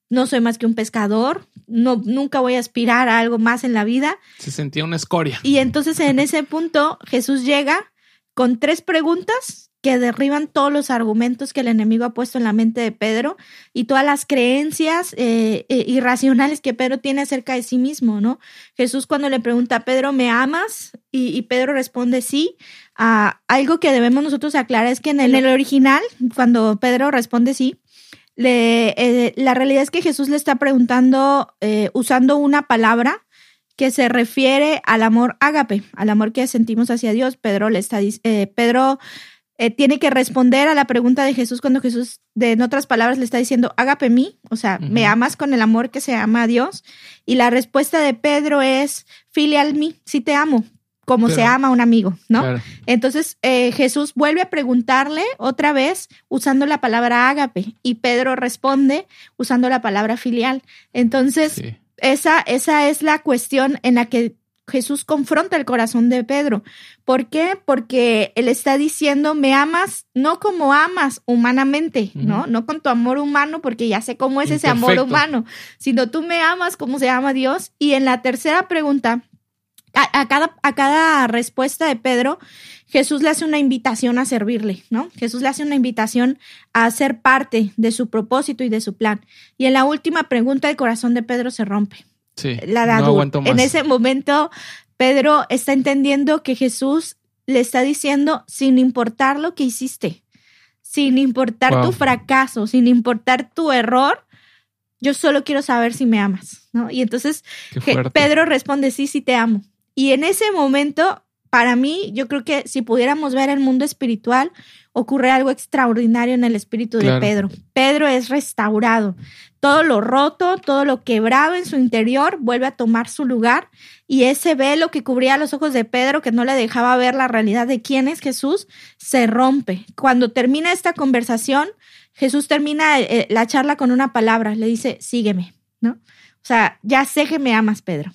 no soy más que un pescador, no, nunca voy a aspirar a algo más en la vida. Se sentía una escoria. Y entonces en ese punto Jesús llega con tres preguntas que derriban todos los argumentos que el enemigo ha puesto en la mente de Pedro y todas las creencias eh, eh, irracionales que Pedro tiene acerca de sí mismo, ¿no? Jesús cuando le pregunta a Pedro, ¿me amas? Y, Pedro responde sí. Ah, algo que debemos nosotros aclarar es que en el, original, cuando Pedro responde sí, le, eh, la realidad es que Jesús le está preguntando usando una palabra que se refiere al amor ágape, al amor que sentimos hacia Dios. Pedro le está eh, Pedro eh, tiene que responder a la pregunta de Jesús cuando Jesús, de, en otras palabras, le está diciendo, ágape mí, o sea, me amas con el amor que se ama a Dios. Y la respuesta de Pedro es, filial mí, sí te amo, como se ama a un amigo, ¿no? Claro. Entonces eh, Jesús vuelve a preguntarle otra vez usando la palabra ágape y Pedro responde usando la palabra filial. Entonces, Sí. esa, esa es la cuestión en la que Jesús confronta el corazón de Pedro. ¿Por qué? Porque él está diciendo, me amas no como amas humanamente, ¿no? No con tu amor humano, porque ya sé cómo es ese amor humano, sino tú me amas como se ama Dios. Y en la tercera pregunta, a, a cada, a cada respuesta de Pedro, Jesús le hace una invitación a servirle, ¿no? Jesús le hace una invitación a ser parte de su propósito y de su plan. Y en la última pregunta, el corazón de Pedro se rompe. Sí. La no dadu- aguanto más. en ese momento, Pedro está entendiendo que Jesús le está diciendo, sin importar lo que hiciste, sin importar Wow. tu fracaso, sin importar tu error, yo solo quiero saber si me amas, ¿no? Y entonces. Pedro responde, sí, sí te amo. Y en ese momento, para mí, yo creo que si pudiéramos ver el mundo espiritual, ocurre algo extraordinario en el espíritu de. Pedro. Pedro es restaurado. Todo lo roto, todo lo quebrado en su interior vuelve a tomar su lugar y ese velo que cubría los ojos de Pedro, que no le dejaba ver la realidad de quién es Jesús, se rompe. Cuando termina esta conversación, Jesús termina eh, la charla con una palabra, le dice, sígueme, ¿no? O sea, ya sé que me amas, Pedro.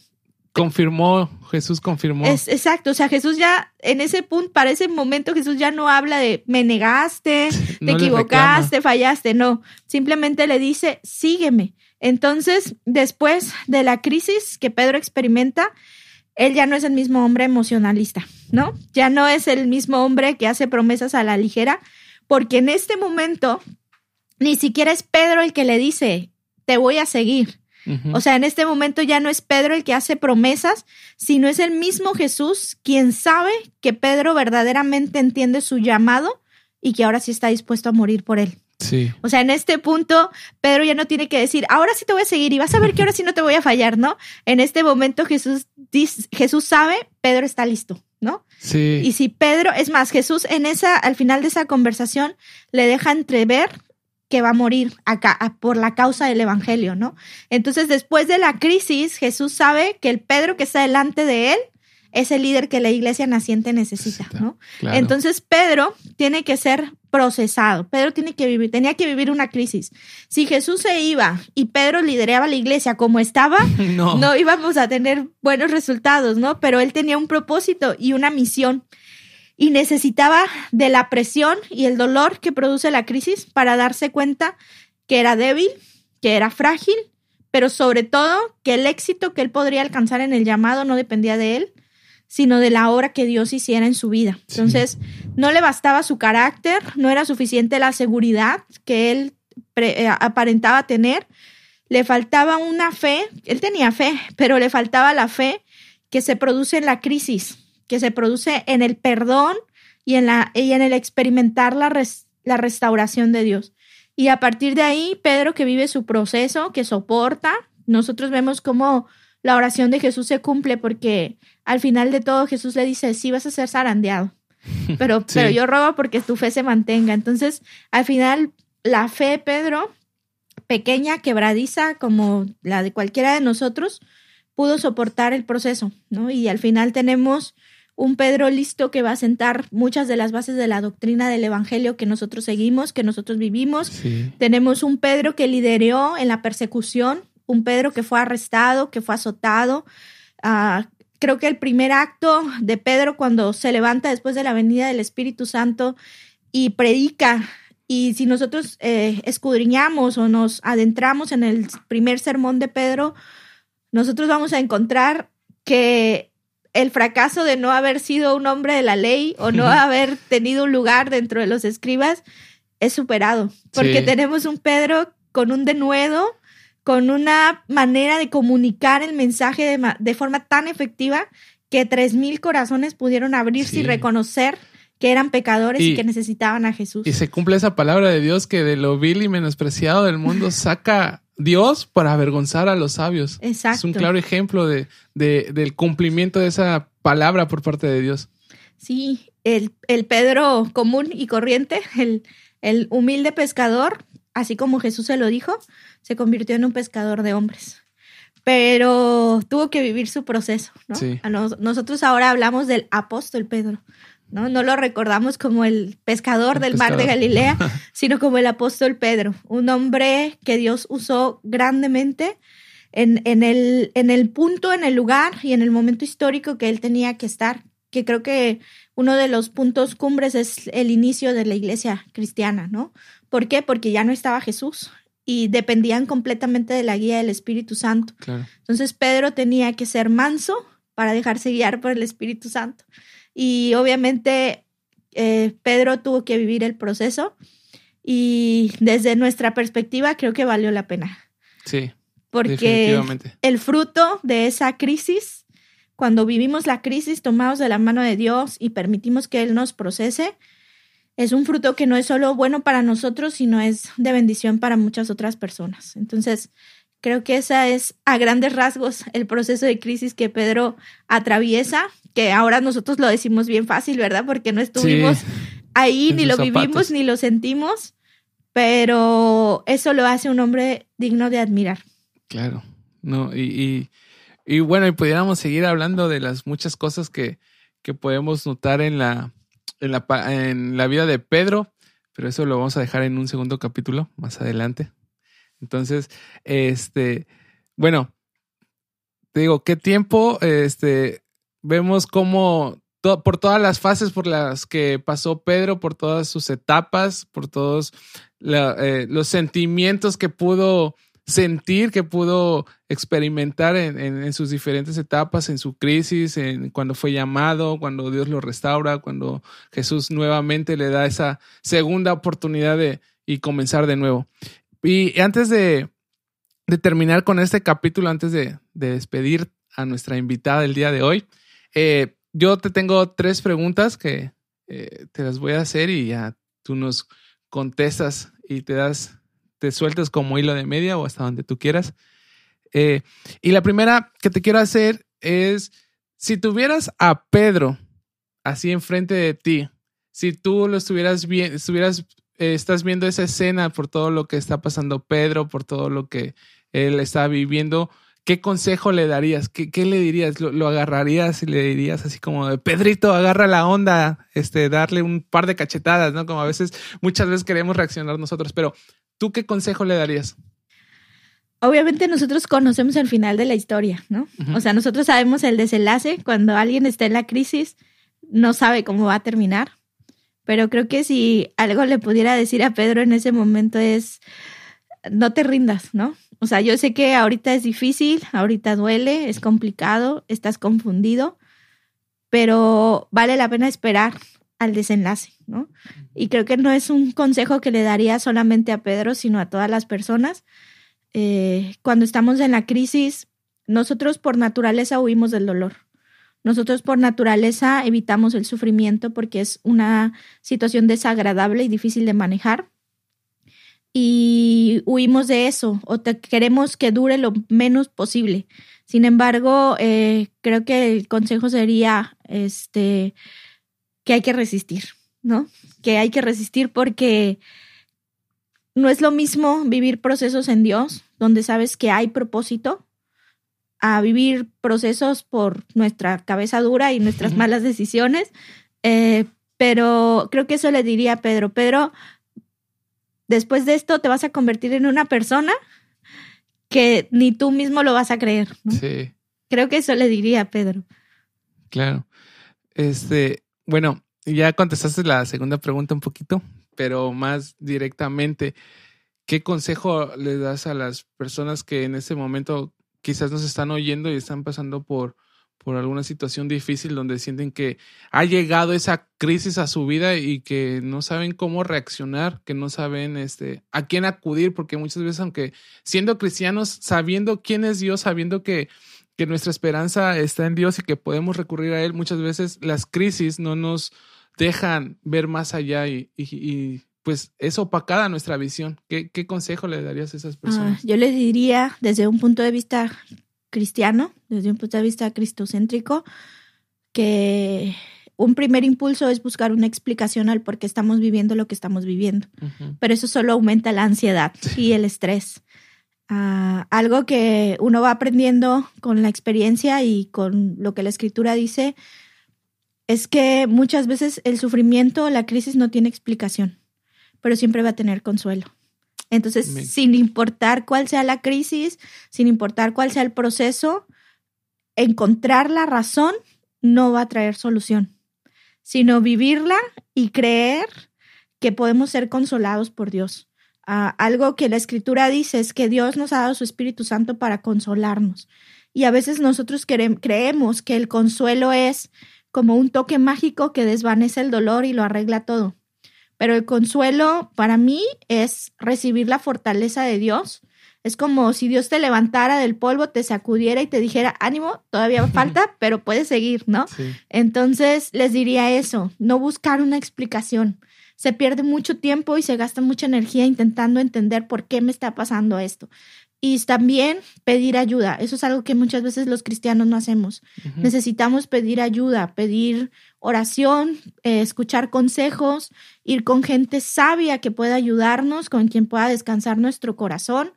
Confirmó, Jesús confirmó. Es, exacto, o sea, Jesús ya, en ese punto, para ese momento, Jesús ya no habla de me negaste, te equivocaste, fallaste, no, simplemente le dice, sígueme. Entonces, después de la crisis que Pedro experimenta, él ya no es el mismo hombre emocionalista, ¿no? Ya no es el mismo hombre que hace promesas a la ligera, porque en este momento ni siquiera es Pedro el que le dice, te voy a seguir. O sea, en este momento ya no es Pedro el que hace promesas, sino es el mismo Jesús quien sabe que Pedro verdaderamente entiende su llamado y que ahora sí está dispuesto a morir por él. Sí. O sea, en este punto, Pedro ya no tiene que decir, ahora sí te voy a seguir y vas a ver que ahora sí no te voy a fallar, ¿no? En este momento Jesús, dice, Jesús sabe, Pedro está listo, ¿no? Sí. Y si Pedro, es más, Jesús en esa, al final de esa conversación, le deja entrever que va a morir acá por la causa del evangelio, ¿no? Entonces, después de la crisis, Jesús sabe que el Pedro que está delante de él es el líder que la iglesia naciente necesita, ¿no? Entonces Pedro tiene que ser procesado. Pedro tiene que vivir, tenía que vivir una crisis. Si Jesús se iba y Pedro lideraba la iglesia como estaba, no. no íbamos a tener buenos resultados, ¿no? Pero él tenía un propósito y una misión y necesitaba de la presión y el dolor que produce la crisis para darse cuenta que era débil, que era frágil, pero sobre todo que el éxito que él podría alcanzar en el llamado no dependía de él, sino de la obra que Dios hiciera en su vida. Entonces, no le bastaba su carácter, no era suficiente la seguridad que él eh, aparentaba tener, le faltaba una fe, él tenía fe, pero le faltaba la fe que se produce en la crisis, que se produce en el perdón y en, la, y en el experimentar la, la restauración de Dios. Y a partir de ahí, Pedro que vive su proceso, que soporta, nosotros vemos cómo la oración de Jesús se cumple porque al final de todo Jesús le dice, sí vas a ser zarandeado, pero, pero yo robo porque tu fe se mantenga. Entonces, al final, la fe, Pedro, pequeña, quebradiza, como la de cualquiera de nosotros, pudo soportar el proceso, ¿no? Y al final tenemos un Pedro listo que va a sentar muchas de las bases de la doctrina del Evangelio que nosotros seguimos, que nosotros vivimos. Tenemos un Pedro que lideró en la persecución, un Pedro que fue arrestado, que fue azotado. Ah, creo que el primer acto de Pedro cuando se levanta después de la venida del Espíritu Santo y predica, y si nosotros eh, escudriñamos o nos adentramos en el primer sermón de Pedro, nosotros vamos a encontrar que el fracaso de no haber sido un hombre de la ley o no haber tenido un lugar dentro de los escribas es superado, porque tenemos un Pedro con un denuedo, con una manera de comunicar el mensaje de, forma tan efectiva que tres mil corazones pudieron abrirse y reconocer que eran pecadores y, que necesitaban a Jesús. Y se cumple esa palabra de Dios que de lo vil y menospreciado del mundo saca Dios para avergonzar a los sabios. Exacto. Es un claro ejemplo de, del cumplimiento de esa palabra por parte de Dios. Sí, el, el Pedro común y corriente, el, el humilde pescador, así como Jesús se lo dijo, se convirtió en un pescador de hombres. Pero tuvo que vivir su proceso, ¿no? nosotros ahora hablamos del apóstol Pedro, ¿no? No lo recordamos como el pescador del mar de Galilea, sino como el apóstol Pedro, un hombre que Dios usó grandemente en, en, el, en el punto, en el lugar y en el momento histórico que él tenía que estar, que creo que uno de los puntos cumbres es el inicio de la iglesia cristiana, ¿no? ¿Por qué? Porque ya no estaba Jesús y dependían completamente de la guía del Espíritu Santo. Entonces Pedro tenía que ser manso para dejarse guiar por el Espíritu Santo. Y obviamente eh, Pedro tuvo que vivir el proceso y desde nuestra perspectiva creo que valió la pena. Sí. Porque el fruto de esa crisis, cuando vivimos la crisis tomados de la mano de Dios y permitimos que Él nos procese, es un fruto que no es solo bueno para nosotros, sino es de bendición para muchas otras personas. Entonces, creo que esa es a grandes rasgos el proceso de crisis que Pedro atraviesa, que ahora nosotros lo decimos bien fácil, ¿verdad? Porque no estuvimos ahí, ni lo vivimos, ni lo sentimos, pero eso lo hace un hombre digno de admirar. Claro, no, y, y, bueno, y pudiéramos seguir hablando de las muchas cosas que, que podemos notar en la, en la, en la vida de Pedro, pero eso lo vamos a dejar en un segundo capítulo más adelante. Entonces, este, bueno, te digo, qué tiempo, este, vemos cómo por todas las fases por las que pasó Pedro, por todas sus etapas, por todos eh, los sentimientos que pudo sentir, que pudo experimentar en, sus diferentes etapas, en su crisis, en cuando fue llamado, cuando Dios lo restaura, cuando Jesús nuevamente le da esa segunda oportunidad de y comenzar de nuevo. Y antes de, terminar con este capítulo, antes de, despedir a nuestra invitada del día de hoy, eh, yo te tengo tres preguntas que eh, te las voy a hacer y ya tú nos contestas y te das, te sueltas como hilo de media o hasta donde tú quieras. Eh, y la primera que te quiero hacer es, si tuvieras a Pedro así enfrente de ti, si tú lo estuvieras viendo, estuvieras, estás viendo esa escena por todo lo que está pasando Pedro, por todo lo que él está viviendo, ¿qué consejo le darías? ¿Qué, le dirías? ¿Lo, agarrarías y le dirías así como de Pedrito, agarra la onda, este, darle un par de cachetadas, ¿no? Como a veces, muchas veces queremos reaccionar nosotros, pero ¿tú qué consejo le darías? Obviamente nosotros conocemos el final de la historia, ¿no? O sea, nosotros sabemos el desenlace cuando alguien está en la crisis, no sabe cómo va a terminar. Pero creo que si algo le pudiera decir a Pedro en ese momento es, no te rindas, ¿no? O sea, yo sé que ahorita es difícil, ahorita duele, es complicado, estás confundido, pero vale la pena esperar al desenlace, ¿no? Y creo que no es un consejo que le daría solamente a Pedro, sino a todas las personas. Eh, cuando estamos en la crisis, nosotros por naturaleza huimos del dolor. Nosotros por naturaleza evitamos el sufrimiento porque es una situación desagradable y difícil de manejar y huimos de eso o queremos que dure lo menos posible. Sin embargo, eh, creo que el consejo sería este, que hay que resistir, ¿no? Que hay que resistir porque no es lo mismo vivir procesos en Dios, donde sabes que hay propósito, a vivir procesos por nuestra cabeza dura y nuestras malas decisiones. Eh, pero creo que eso le diría a Pedro, Pedro, después de esto te vas a convertir en una persona que ni tú mismo lo vas a creer. Sí. Creo que eso le diría a Pedro. Claro. Este, bueno, ya contestaste la segunda pregunta un poquito, pero más directamente, ¿qué consejo le das a las personas que en este momento quizás nos están oyendo y están pasando por por alguna situación difícil donde sienten que ha llegado esa crisis a su vida y que no saben cómo reaccionar, que no saben este, a quién acudir, porque muchas veces, aunque siendo cristianos, sabiendo quién es Dios, sabiendo que, que nuestra esperanza está en Dios y que podemos recurrir a Él, muchas veces las crisis no nos dejan ver más allá y, y, pues es opacada nuestra visión. ¿Qué, ¿Qué, consejo le darías a esas personas? Ah, yo les diría desde un punto de vista cristiano, desde un punto de vista cristocéntrico, que un primer impulso es buscar una explicación al por qué estamos viviendo lo que estamos viviendo. Pero eso solo aumenta la ansiedad y el estrés. Ah, algo que uno va aprendiendo con la experiencia y con lo que la escritura dice es que muchas veces el sufrimiento, la crisis no tiene explicación, pero siempre va a tener consuelo. Entonces, sin importar cuál sea la crisis, sin importar cuál sea el proceso, encontrar la razón no va a traer solución, sino vivirla y creer que podemos ser consolados por Dios. Ah, algo que la escritura dice es que Dios nos ha dado su Espíritu Santo para consolarnos. Y a veces nosotros creemos que el consuelo es como un toque mágico que desvanece el dolor y lo arregla todo. Pero el consuelo para mí es recibir la fortaleza de Dios. Es como si Dios te levantara del polvo, te sacudiera y te dijera, ánimo, todavía falta, pero puedes seguir, ¿no? Entonces les diría eso, no buscar una explicación. Se pierde mucho tiempo y se gasta mucha energía intentando entender por qué me está pasando esto. Y también pedir ayuda. Eso es algo que muchas veces los cristianos no hacemos. Necesitamos pedir ayuda, pedir oración, eh, escuchar consejos, ir con gente sabia que pueda ayudarnos, con quien pueda descansar nuestro corazón.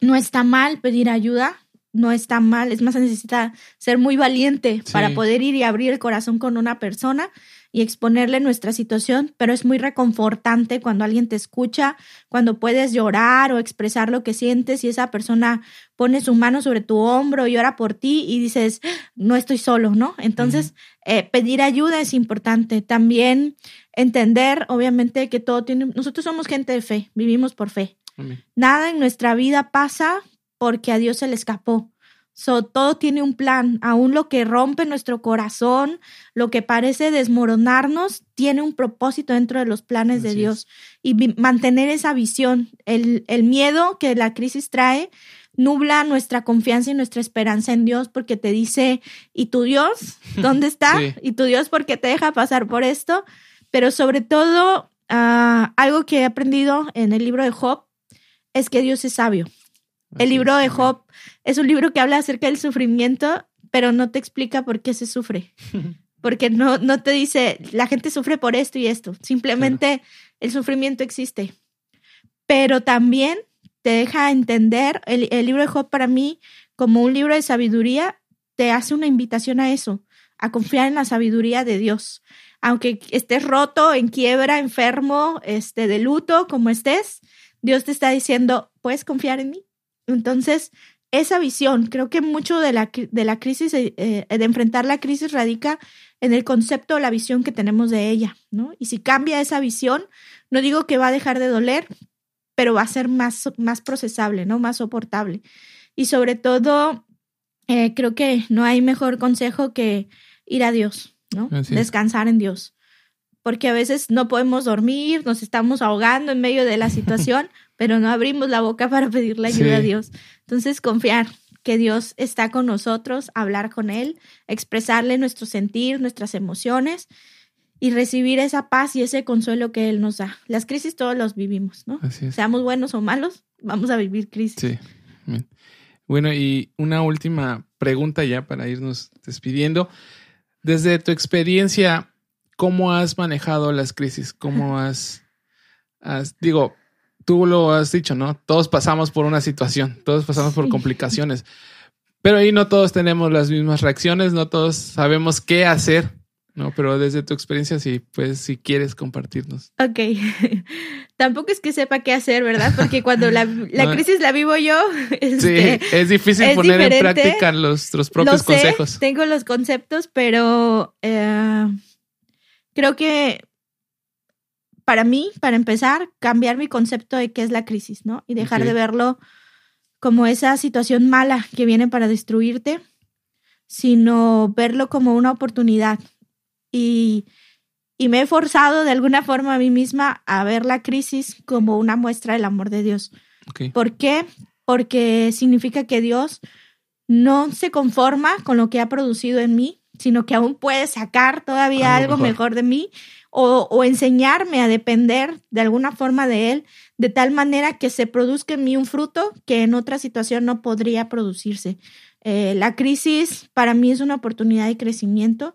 No está mal pedir ayuda, no está mal, es más, necesita ser muy valiente para poder ir y abrir el corazón con una persona. y exponerle nuestra situación, pero es muy reconfortante cuando alguien te escucha, cuando puedes llorar o expresar lo que sientes y esa persona pone su mano sobre tu hombro y ora por ti y dices, no estoy solo, ¿no? Entonces, eh, pedir ayuda es importante. También entender, obviamente, que todo tiene, nosotros somos gente de fe, vivimos por fe. Nada en nuestra vida pasa porque a Dios se le escapó. So, todo tiene un plan, aún lo que rompe nuestro corazón, lo que parece desmoronarnos, tiene un propósito dentro de los planes de Dios. Y mantener esa visión, el, el miedo que la crisis trae, nubla nuestra confianza y nuestra esperanza en Dios porque te dice, ¿y tu Dios? ¿Dónde está? ¿Y tu Dios por qué te deja pasar por esto? Pero sobre todo, ah, algo que he aprendido en el libro de Job es que Dios es sabio. El libro de Job es un libro que habla acerca del sufrimiento, pero no te explica por qué se sufre. Porque no, no te dice, la gente sufre por esto y esto. Simplemente el sufrimiento existe. Pero también te deja entender, el, el libro de Job para mí, como un libro de sabiduría, te hace una invitación a eso, a confiar en la sabiduría de Dios. Aunque estés roto, en quiebra, enfermo, este, de luto, como estés, Dios te está diciendo, puedes confiar en mí. Entonces, esa visión, creo que mucho de la, de la crisis, eh, eh, de enfrentar la crisis radica en el concepto o la visión que tenemos de ella, ¿no? Y si cambia esa visión, no digo que va a dejar de doler, pero va a ser más, más procesable, ¿no? Más soportable. Y sobre todo, eh, creo que no hay mejor consejo que ir a Dios, ¿no? Descansar en Dios. Porque a veces no podemos dormir, nos estamos ahogando en medio de la situación, pero no abrimos la boca para pedirle ayuda a Dios. Entonces, confiar que Dios está con nosotros, hablar con Él, expresarle nuestro sentir, nuestras emociones y recibir esa paz y ese consuelo que Él nos da. Las crisis todos los vivimos, ¿no? Seamos buenos o malos, vamos a vivir crisis. Sí. Bueno, y una última pregunta ya para irnos despidiendo. Desde tu experiencia, ¿cómo has manejado las crisis? ¿Cómo has, has digo, tú lo has dicho, ¿no? Todos pasamos por una situación, todos pasamos por complicaciones, pero ahí no todos tenemos las mismas reacciones, no todos sabemos qué hacer, ¿no? Pero desde tu experiencia, sí, pues si quieres compartirnos. Ok, tampoco es que sepa qué hacer, ¿verdad? Porque cuando la, crisis la vivo yo, este, sí, es difícil poner en práctica los, propios consejos. Tengo los conceptos, pero eh, creo que para mí, para empezar, cambiar mi concepto de qué es la crisis, ¿no? Y dejar de verlo como esa situación mala que viene para destruirte, sino verlo como una oportunidad. Y, me he forzado de alguna forma a mí misma a ver la crisis como una muestra del amor de Dios. ¿Por qué? Porque significa que Dios no se conforma con lo que ha producido en mí, sino que aún puede sacar todavía algo, mejor de mí o, enseñarme a depender de alguna forma de Él, de tal manera que se produzca en mí un fruto que en otra situación no podría producirse. Eh, la crisis para mí es una oportunidad de crecimiento.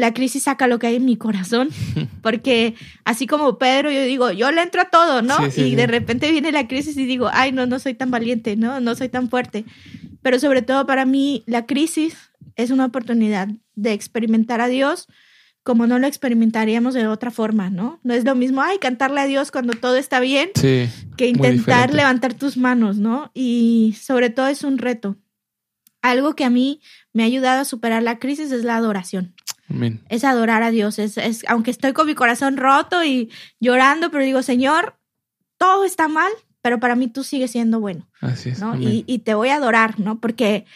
La crisis saca lo que hay en mi corazón, porque así como Pedro, yo digo, yo le entro a todo, ¿no? y de repente viene la crisis y digo, ay, no, no soy tan valiente, ¿no? No soy tan fuerte. Pero sobre todo para mí, la crisis es una oportunidad de experimentar a Dios, como no lo experimentaríamos de otra forma, ¿no? No es lo mismo, ay, cantarle a Dios cuando todo está bien, que intentar levantar tus manos, ¿no? Y sobre todo es un reto. Algo que a mí me ha ayudado a superar la crisis es la adoración. Es adorar a Dios. Es, es, aunque estoy con mi corazón roto y llorando, pero digo, Señor, todo está mal, pero para mí tú sigues siendo bueno. Así es. ¿no? Y, y, te voy a adorar, ¿no? Porque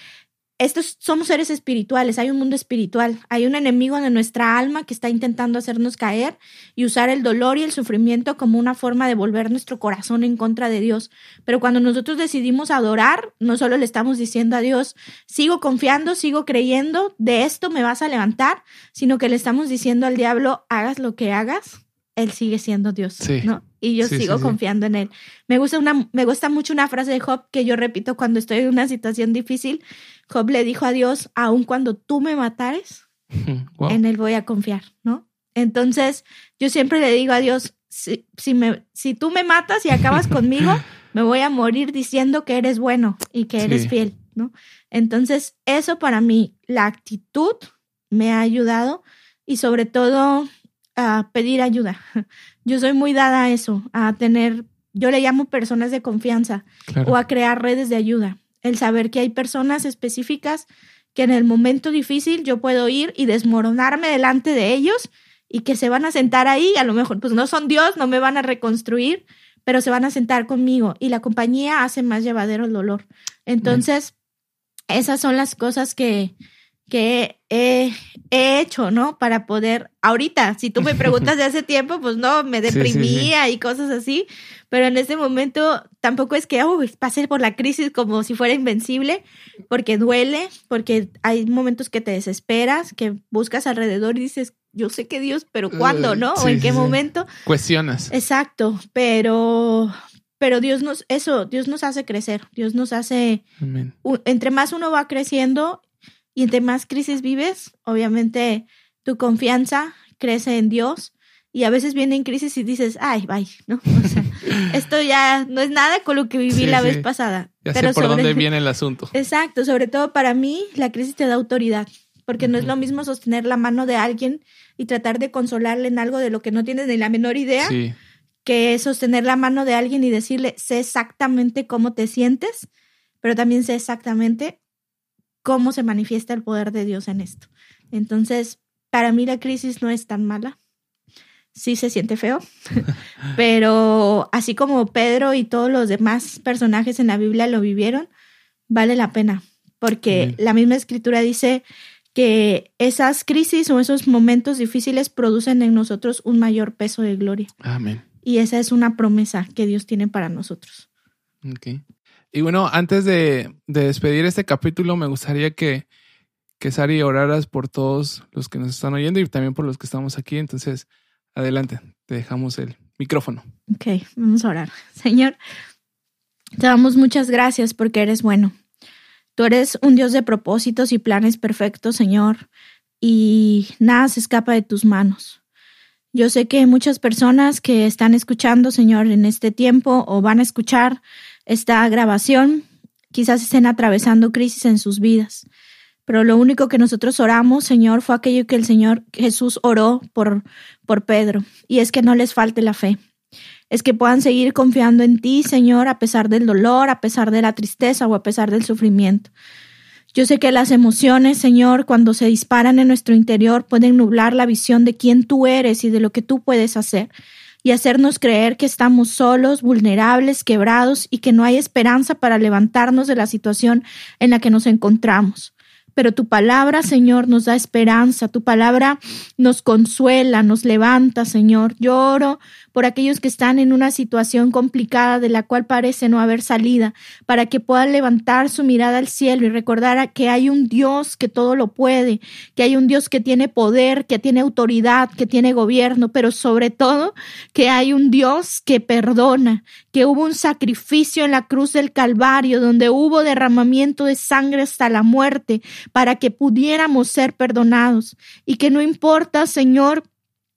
estos somos seres espirituales, hay un mundo espiritual, hay un enemigo de nuestra alma que está intentando hacernos caer y usar el dolor y el sufrimiento como una forma de volver nuestro corazón en contra de Dios. Pero cuando nosotros decidimos adorar, no solo le estamos diciendo a Dios, sigo confiando, sigo creyendo, de esto me vas a levantar, sino que le estamos diciendo al diablo, hagas lo que hagas, él sigue siendo Dios, ¿no? Y yo sigo confiando en él. Me gusta una me gusta mucho una frase de Job que yo repito cuando estoy en una situación difícil. Job le dijo a Dios, aun cuando tú me matares, en él voy a confiar, ¿no? Entonces, yo siempre le digo a Dios, si, si, me, si tú me matas y acabas conmigo, me voy a morir diciendo que eres bueno y que eres fiel, ¿no? Entonces, eso para mí, la actitud me ha ayudado y sobre todo a pedir ayuda. Yo soy muy dada a eso, a tener, yo le llamo personas de confianza o a crear redes de ayuda. El saber que hay personas específicas que en el momento difícil yo puedo ir y desmoronarme delante de ellos y que se van a sentar ahí, a lo mejor pues no son Dios, no me van a reconstruir, pero se van a sentar conmigo y la compañía hace más llevadero el dolor. Entonces, esas son las cosas que, que he, hecho, ¿no? Para poder, ahorita, si tú me preguntas de hace tiempo, pues no, me deprimía y cosas así, pero en este momento tampoco es que pase por la crisis como si fuera invencible, porque duele, porque hay momentos que te desesperas, que buscas alrededor y dices, yo sé que Dios, pero ¿cuándo, no? ¿O en qué momento? Cuestionas. Exacto, pero pero Dios nos, eso, Dios nos hace crecer, Dios nos hace, entre más uno va creciendo y entre más crisis vives, obviamente tu confianza crece en Dios y a veces vienen crisis y dices, ay, bye, ¿no? O sea, esto ya no es nada con lo que viví la vez pasada. Ya pero sé por dónde viene el asunto. Exacto, sobre todo para mí, la crisis te da autoridad, porque no es lo mismo sostener la mano de alguien y tratar de consolarle en algo de lo que no tienes ni la menor idea, que sostener la mano de alguien y decirle, sé exactamente cómo te sientes, pero también sé exactamente cómo se manifiesta el poder de Dios en esto. Entonces, para mí la crisis no es tan mala. Sí se siente feo, pero así como Pedro y todos los demás personajes en la Biblia lo vivieron, vale la pena, porque la misma escritura dice que esas crisis o esos momentos difíciles producen en nosotros un mayor peso de gloria. Amén. Y esa es una promesa que Dios tiene para nosotros. Okay. Y bueno, antes de, despedir este capítulo, me gustaría que, que Sari oraras por todos los que nos están oyendo y también por los que estamos aquí. Entonces, adelante, te dejamos el micrófono. Ok, vamos a orar. Señor, te damos muchas gracias porque eres bueno. Tú eres un Dios de propósitos y planes perfectos, Señor, y nada se escapa de tus manos. Yo sé que muchas personas que están escuchando, Señor, en este tiempo o van a escuchar, esta grabación, quizás estén atravesando crisis en sus vidas. Pero lo único que nosotros oramos, Señor, fue aquello que el Señor Jesús oró por, por Pedro, y es que no les falte la fe. Es que puedan seguir confiando en ti, Señor, a pesar del dolor, a pesar de la tristeza o a pesar del sufrimiento. Yo sé que las emociones, Señor, cuando se disparan en nuestro interior, pueden nublar la visión de quién tú eres y de lo que tú puedes hacer y hacernos creer que estamos solos, vulnerables, quebrados y que no hay esperanza para levantarnos de la situación en la que nos encontramos pero tu palabra, Señor, nos da esperanza, tu palabra nos consuela, nos levanta, Señor. Lloro por aquellos que están en una situación complicada de la cual parece no haber salida, para que puedan levantar su mirada al cielo y recordar que hay un Dios que todo lo puede, que hay un Dios que tiene poder, que tiene autoridad, que tiene gobierno, pero sobre todo que hay un Dios que perdona, que hubo un sacrificio en la cruz del Calvario donde hubo derramamiento de sangre hasta la muerte para que pudiéramos ser perdonados. Y que no importa, Señor,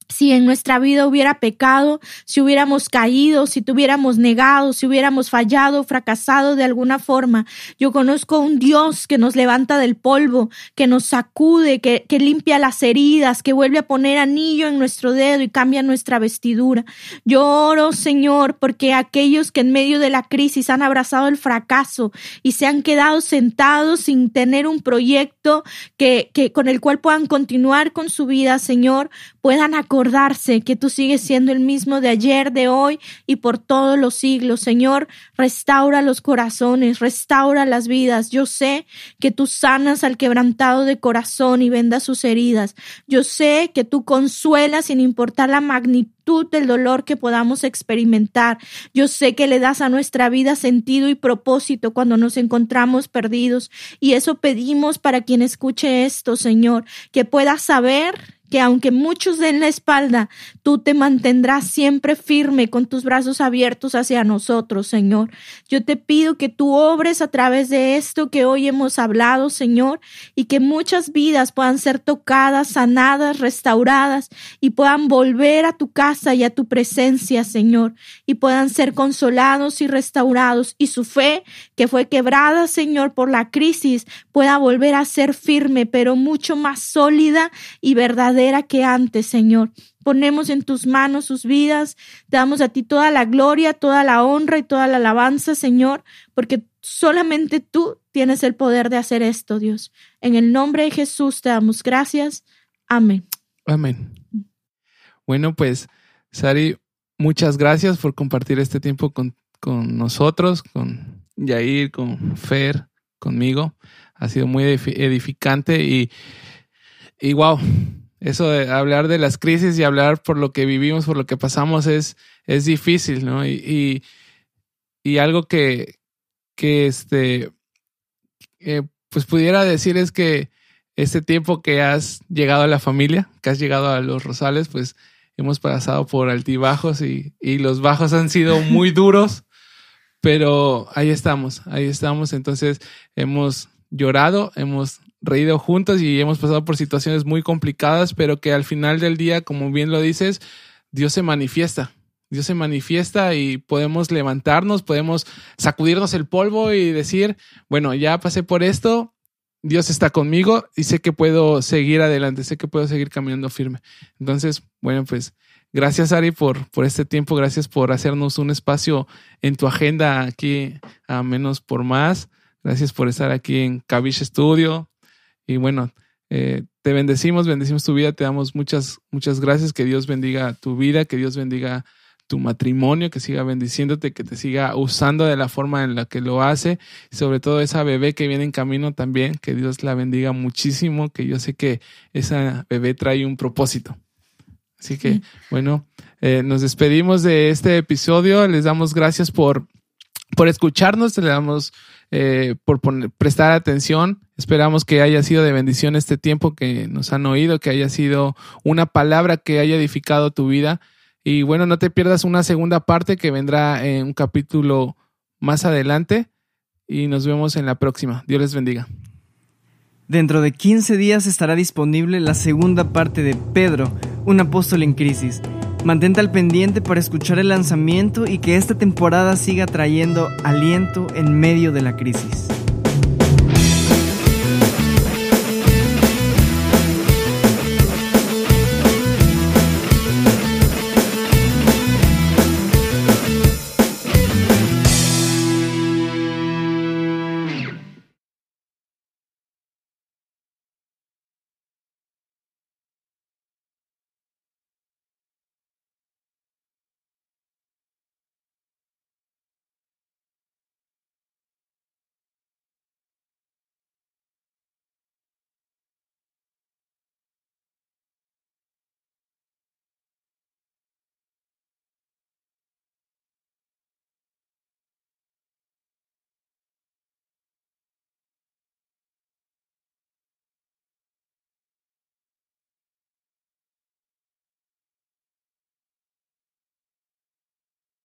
si en nuestra vida hubiera pecado, si hubiéramos caído, si tuviéramos negado, si hubiéramos fallado, fracasado de alguna forma. Yo conozco un Dios que nos levanta del polvo, que nos sacude, que, que limpia las heridas, que vuelve a poner anillo en nuestro dedo y cambia nuestra vestidura. Yo oro, Señor, porque aquellos que en medio de la crisis han abrazado el fracaso y se han quedado sentados sin tener un proyecto que, que con el cual puedan continuar con su vida, Señor, puedan acordarse que tú sigues siendo el mismo de ayer, de hoy y por todos los siglos. Señor, restaura los corazones, restaura las vidas. Yo sé que tú sanas al quebrantado de corazón y vendas sus heridas. Yo sé que tú consuelas sin importar la magnitud del dolor que podamos experimentar. Yo sé que le das a nuestra vida sentido y propósito cuando nos encontramos perdidos. Y eso pedimos para quien escuche esto, Señor, que pueda saber que aunque muchos den la espalda, tú te mantendrás siempre firme con tus brazos abiertos hacia nosotros, Señor. Yo te pido que tú obres a través de esto que hoy hemos hablado, Señor, y que muchas vidas puedan ser tocadas, sanadas, restauradas y puedan volver a tu casa y a tu presencia, Señor, y puedan ser consolados y restaurados y su fe, que fue quebrada, Señor, por la crisis, pueda volver a ser firme, pero mucho más sólida y verdadera verdadera que antes, Señor. Ponemos en tus manos sus vidas, te damos a ti toda la gloria, toda la honra y toda la alabanza, Señor, porque solamente tú tienes el poder de hacer esto, Dios. En el nombre de Jesús te damos gracias. Amén. Amén. Bueno, pues, Sari, muchas gracias por compartir este tiempo con, con nosotros, con Yair, con Fer, conmigo. Ha sido muy edificante y, y wow, eso de hablar de las crisis y hablar por lo que vivimos, por lo que pasamos es, es difícil, ¿no? Y, y, algo que, que este, eh, pues pudiera decir es que este tiempo que has llegado a la familia, que has llegado a los Rosales, pues hemos pasado por altibajos y, y los bajos han sido muy duros, pero ahí estamos, ahí estamos. Entonces hemos llorado, hemos reído juntos y hemos pasado por situaciones muy complicadas, pero que al final del día, como bien lo dices, Dios se manifiesta. Dios se manifiesta y podemos levantarnos, podemos sacudirnos el polvo y decir, bueno, ya pasé por esto, Dios está conmigo y sé que puedo seguir adelante, sé que puedo seguir caminando firme. Entonces, bueno, pues gracias Ari por, por este tiempo, gracias por hacernos un espacio en tu agenda aquí a menos por más. Gracias por estar aquí en Kavish Studio. Y bueno, eh, te bendecimos, bendecimos tu vida, te damos muchas, muchas gracias. Que Dios bendiga tu vida, que Dios bendiga tu matrimonio, que siga bendiciéndote, que te siga usando de la forma en la que lo hace. Y sobre todo esa bebé que viene en camino también, que Dios la bendiga muchísimo, que yo sé que esa bebé trae un propósito. Así que, bueno, eh, nos despedimos de este episodio. Les damos gracias por, por escucharnos, le damos eh, por prestar atención. Esperamos que haya sido de bendición este tiempo que nos han oído, que haya sido una palabra que haya edificado tu vida. Y bueno, no te pierdas una segunda parte que vendrá en un capítulo más adelante. Y nos vemos en la próxima. Dios les bendiga. Dentro de 15 días estará disponible la segunda parte de Pedro, un apóstol en crisis. Mantente al pendiente para escuchar el lanzamiento y que esta temporada siga trayendo aliento en medio de la crisis.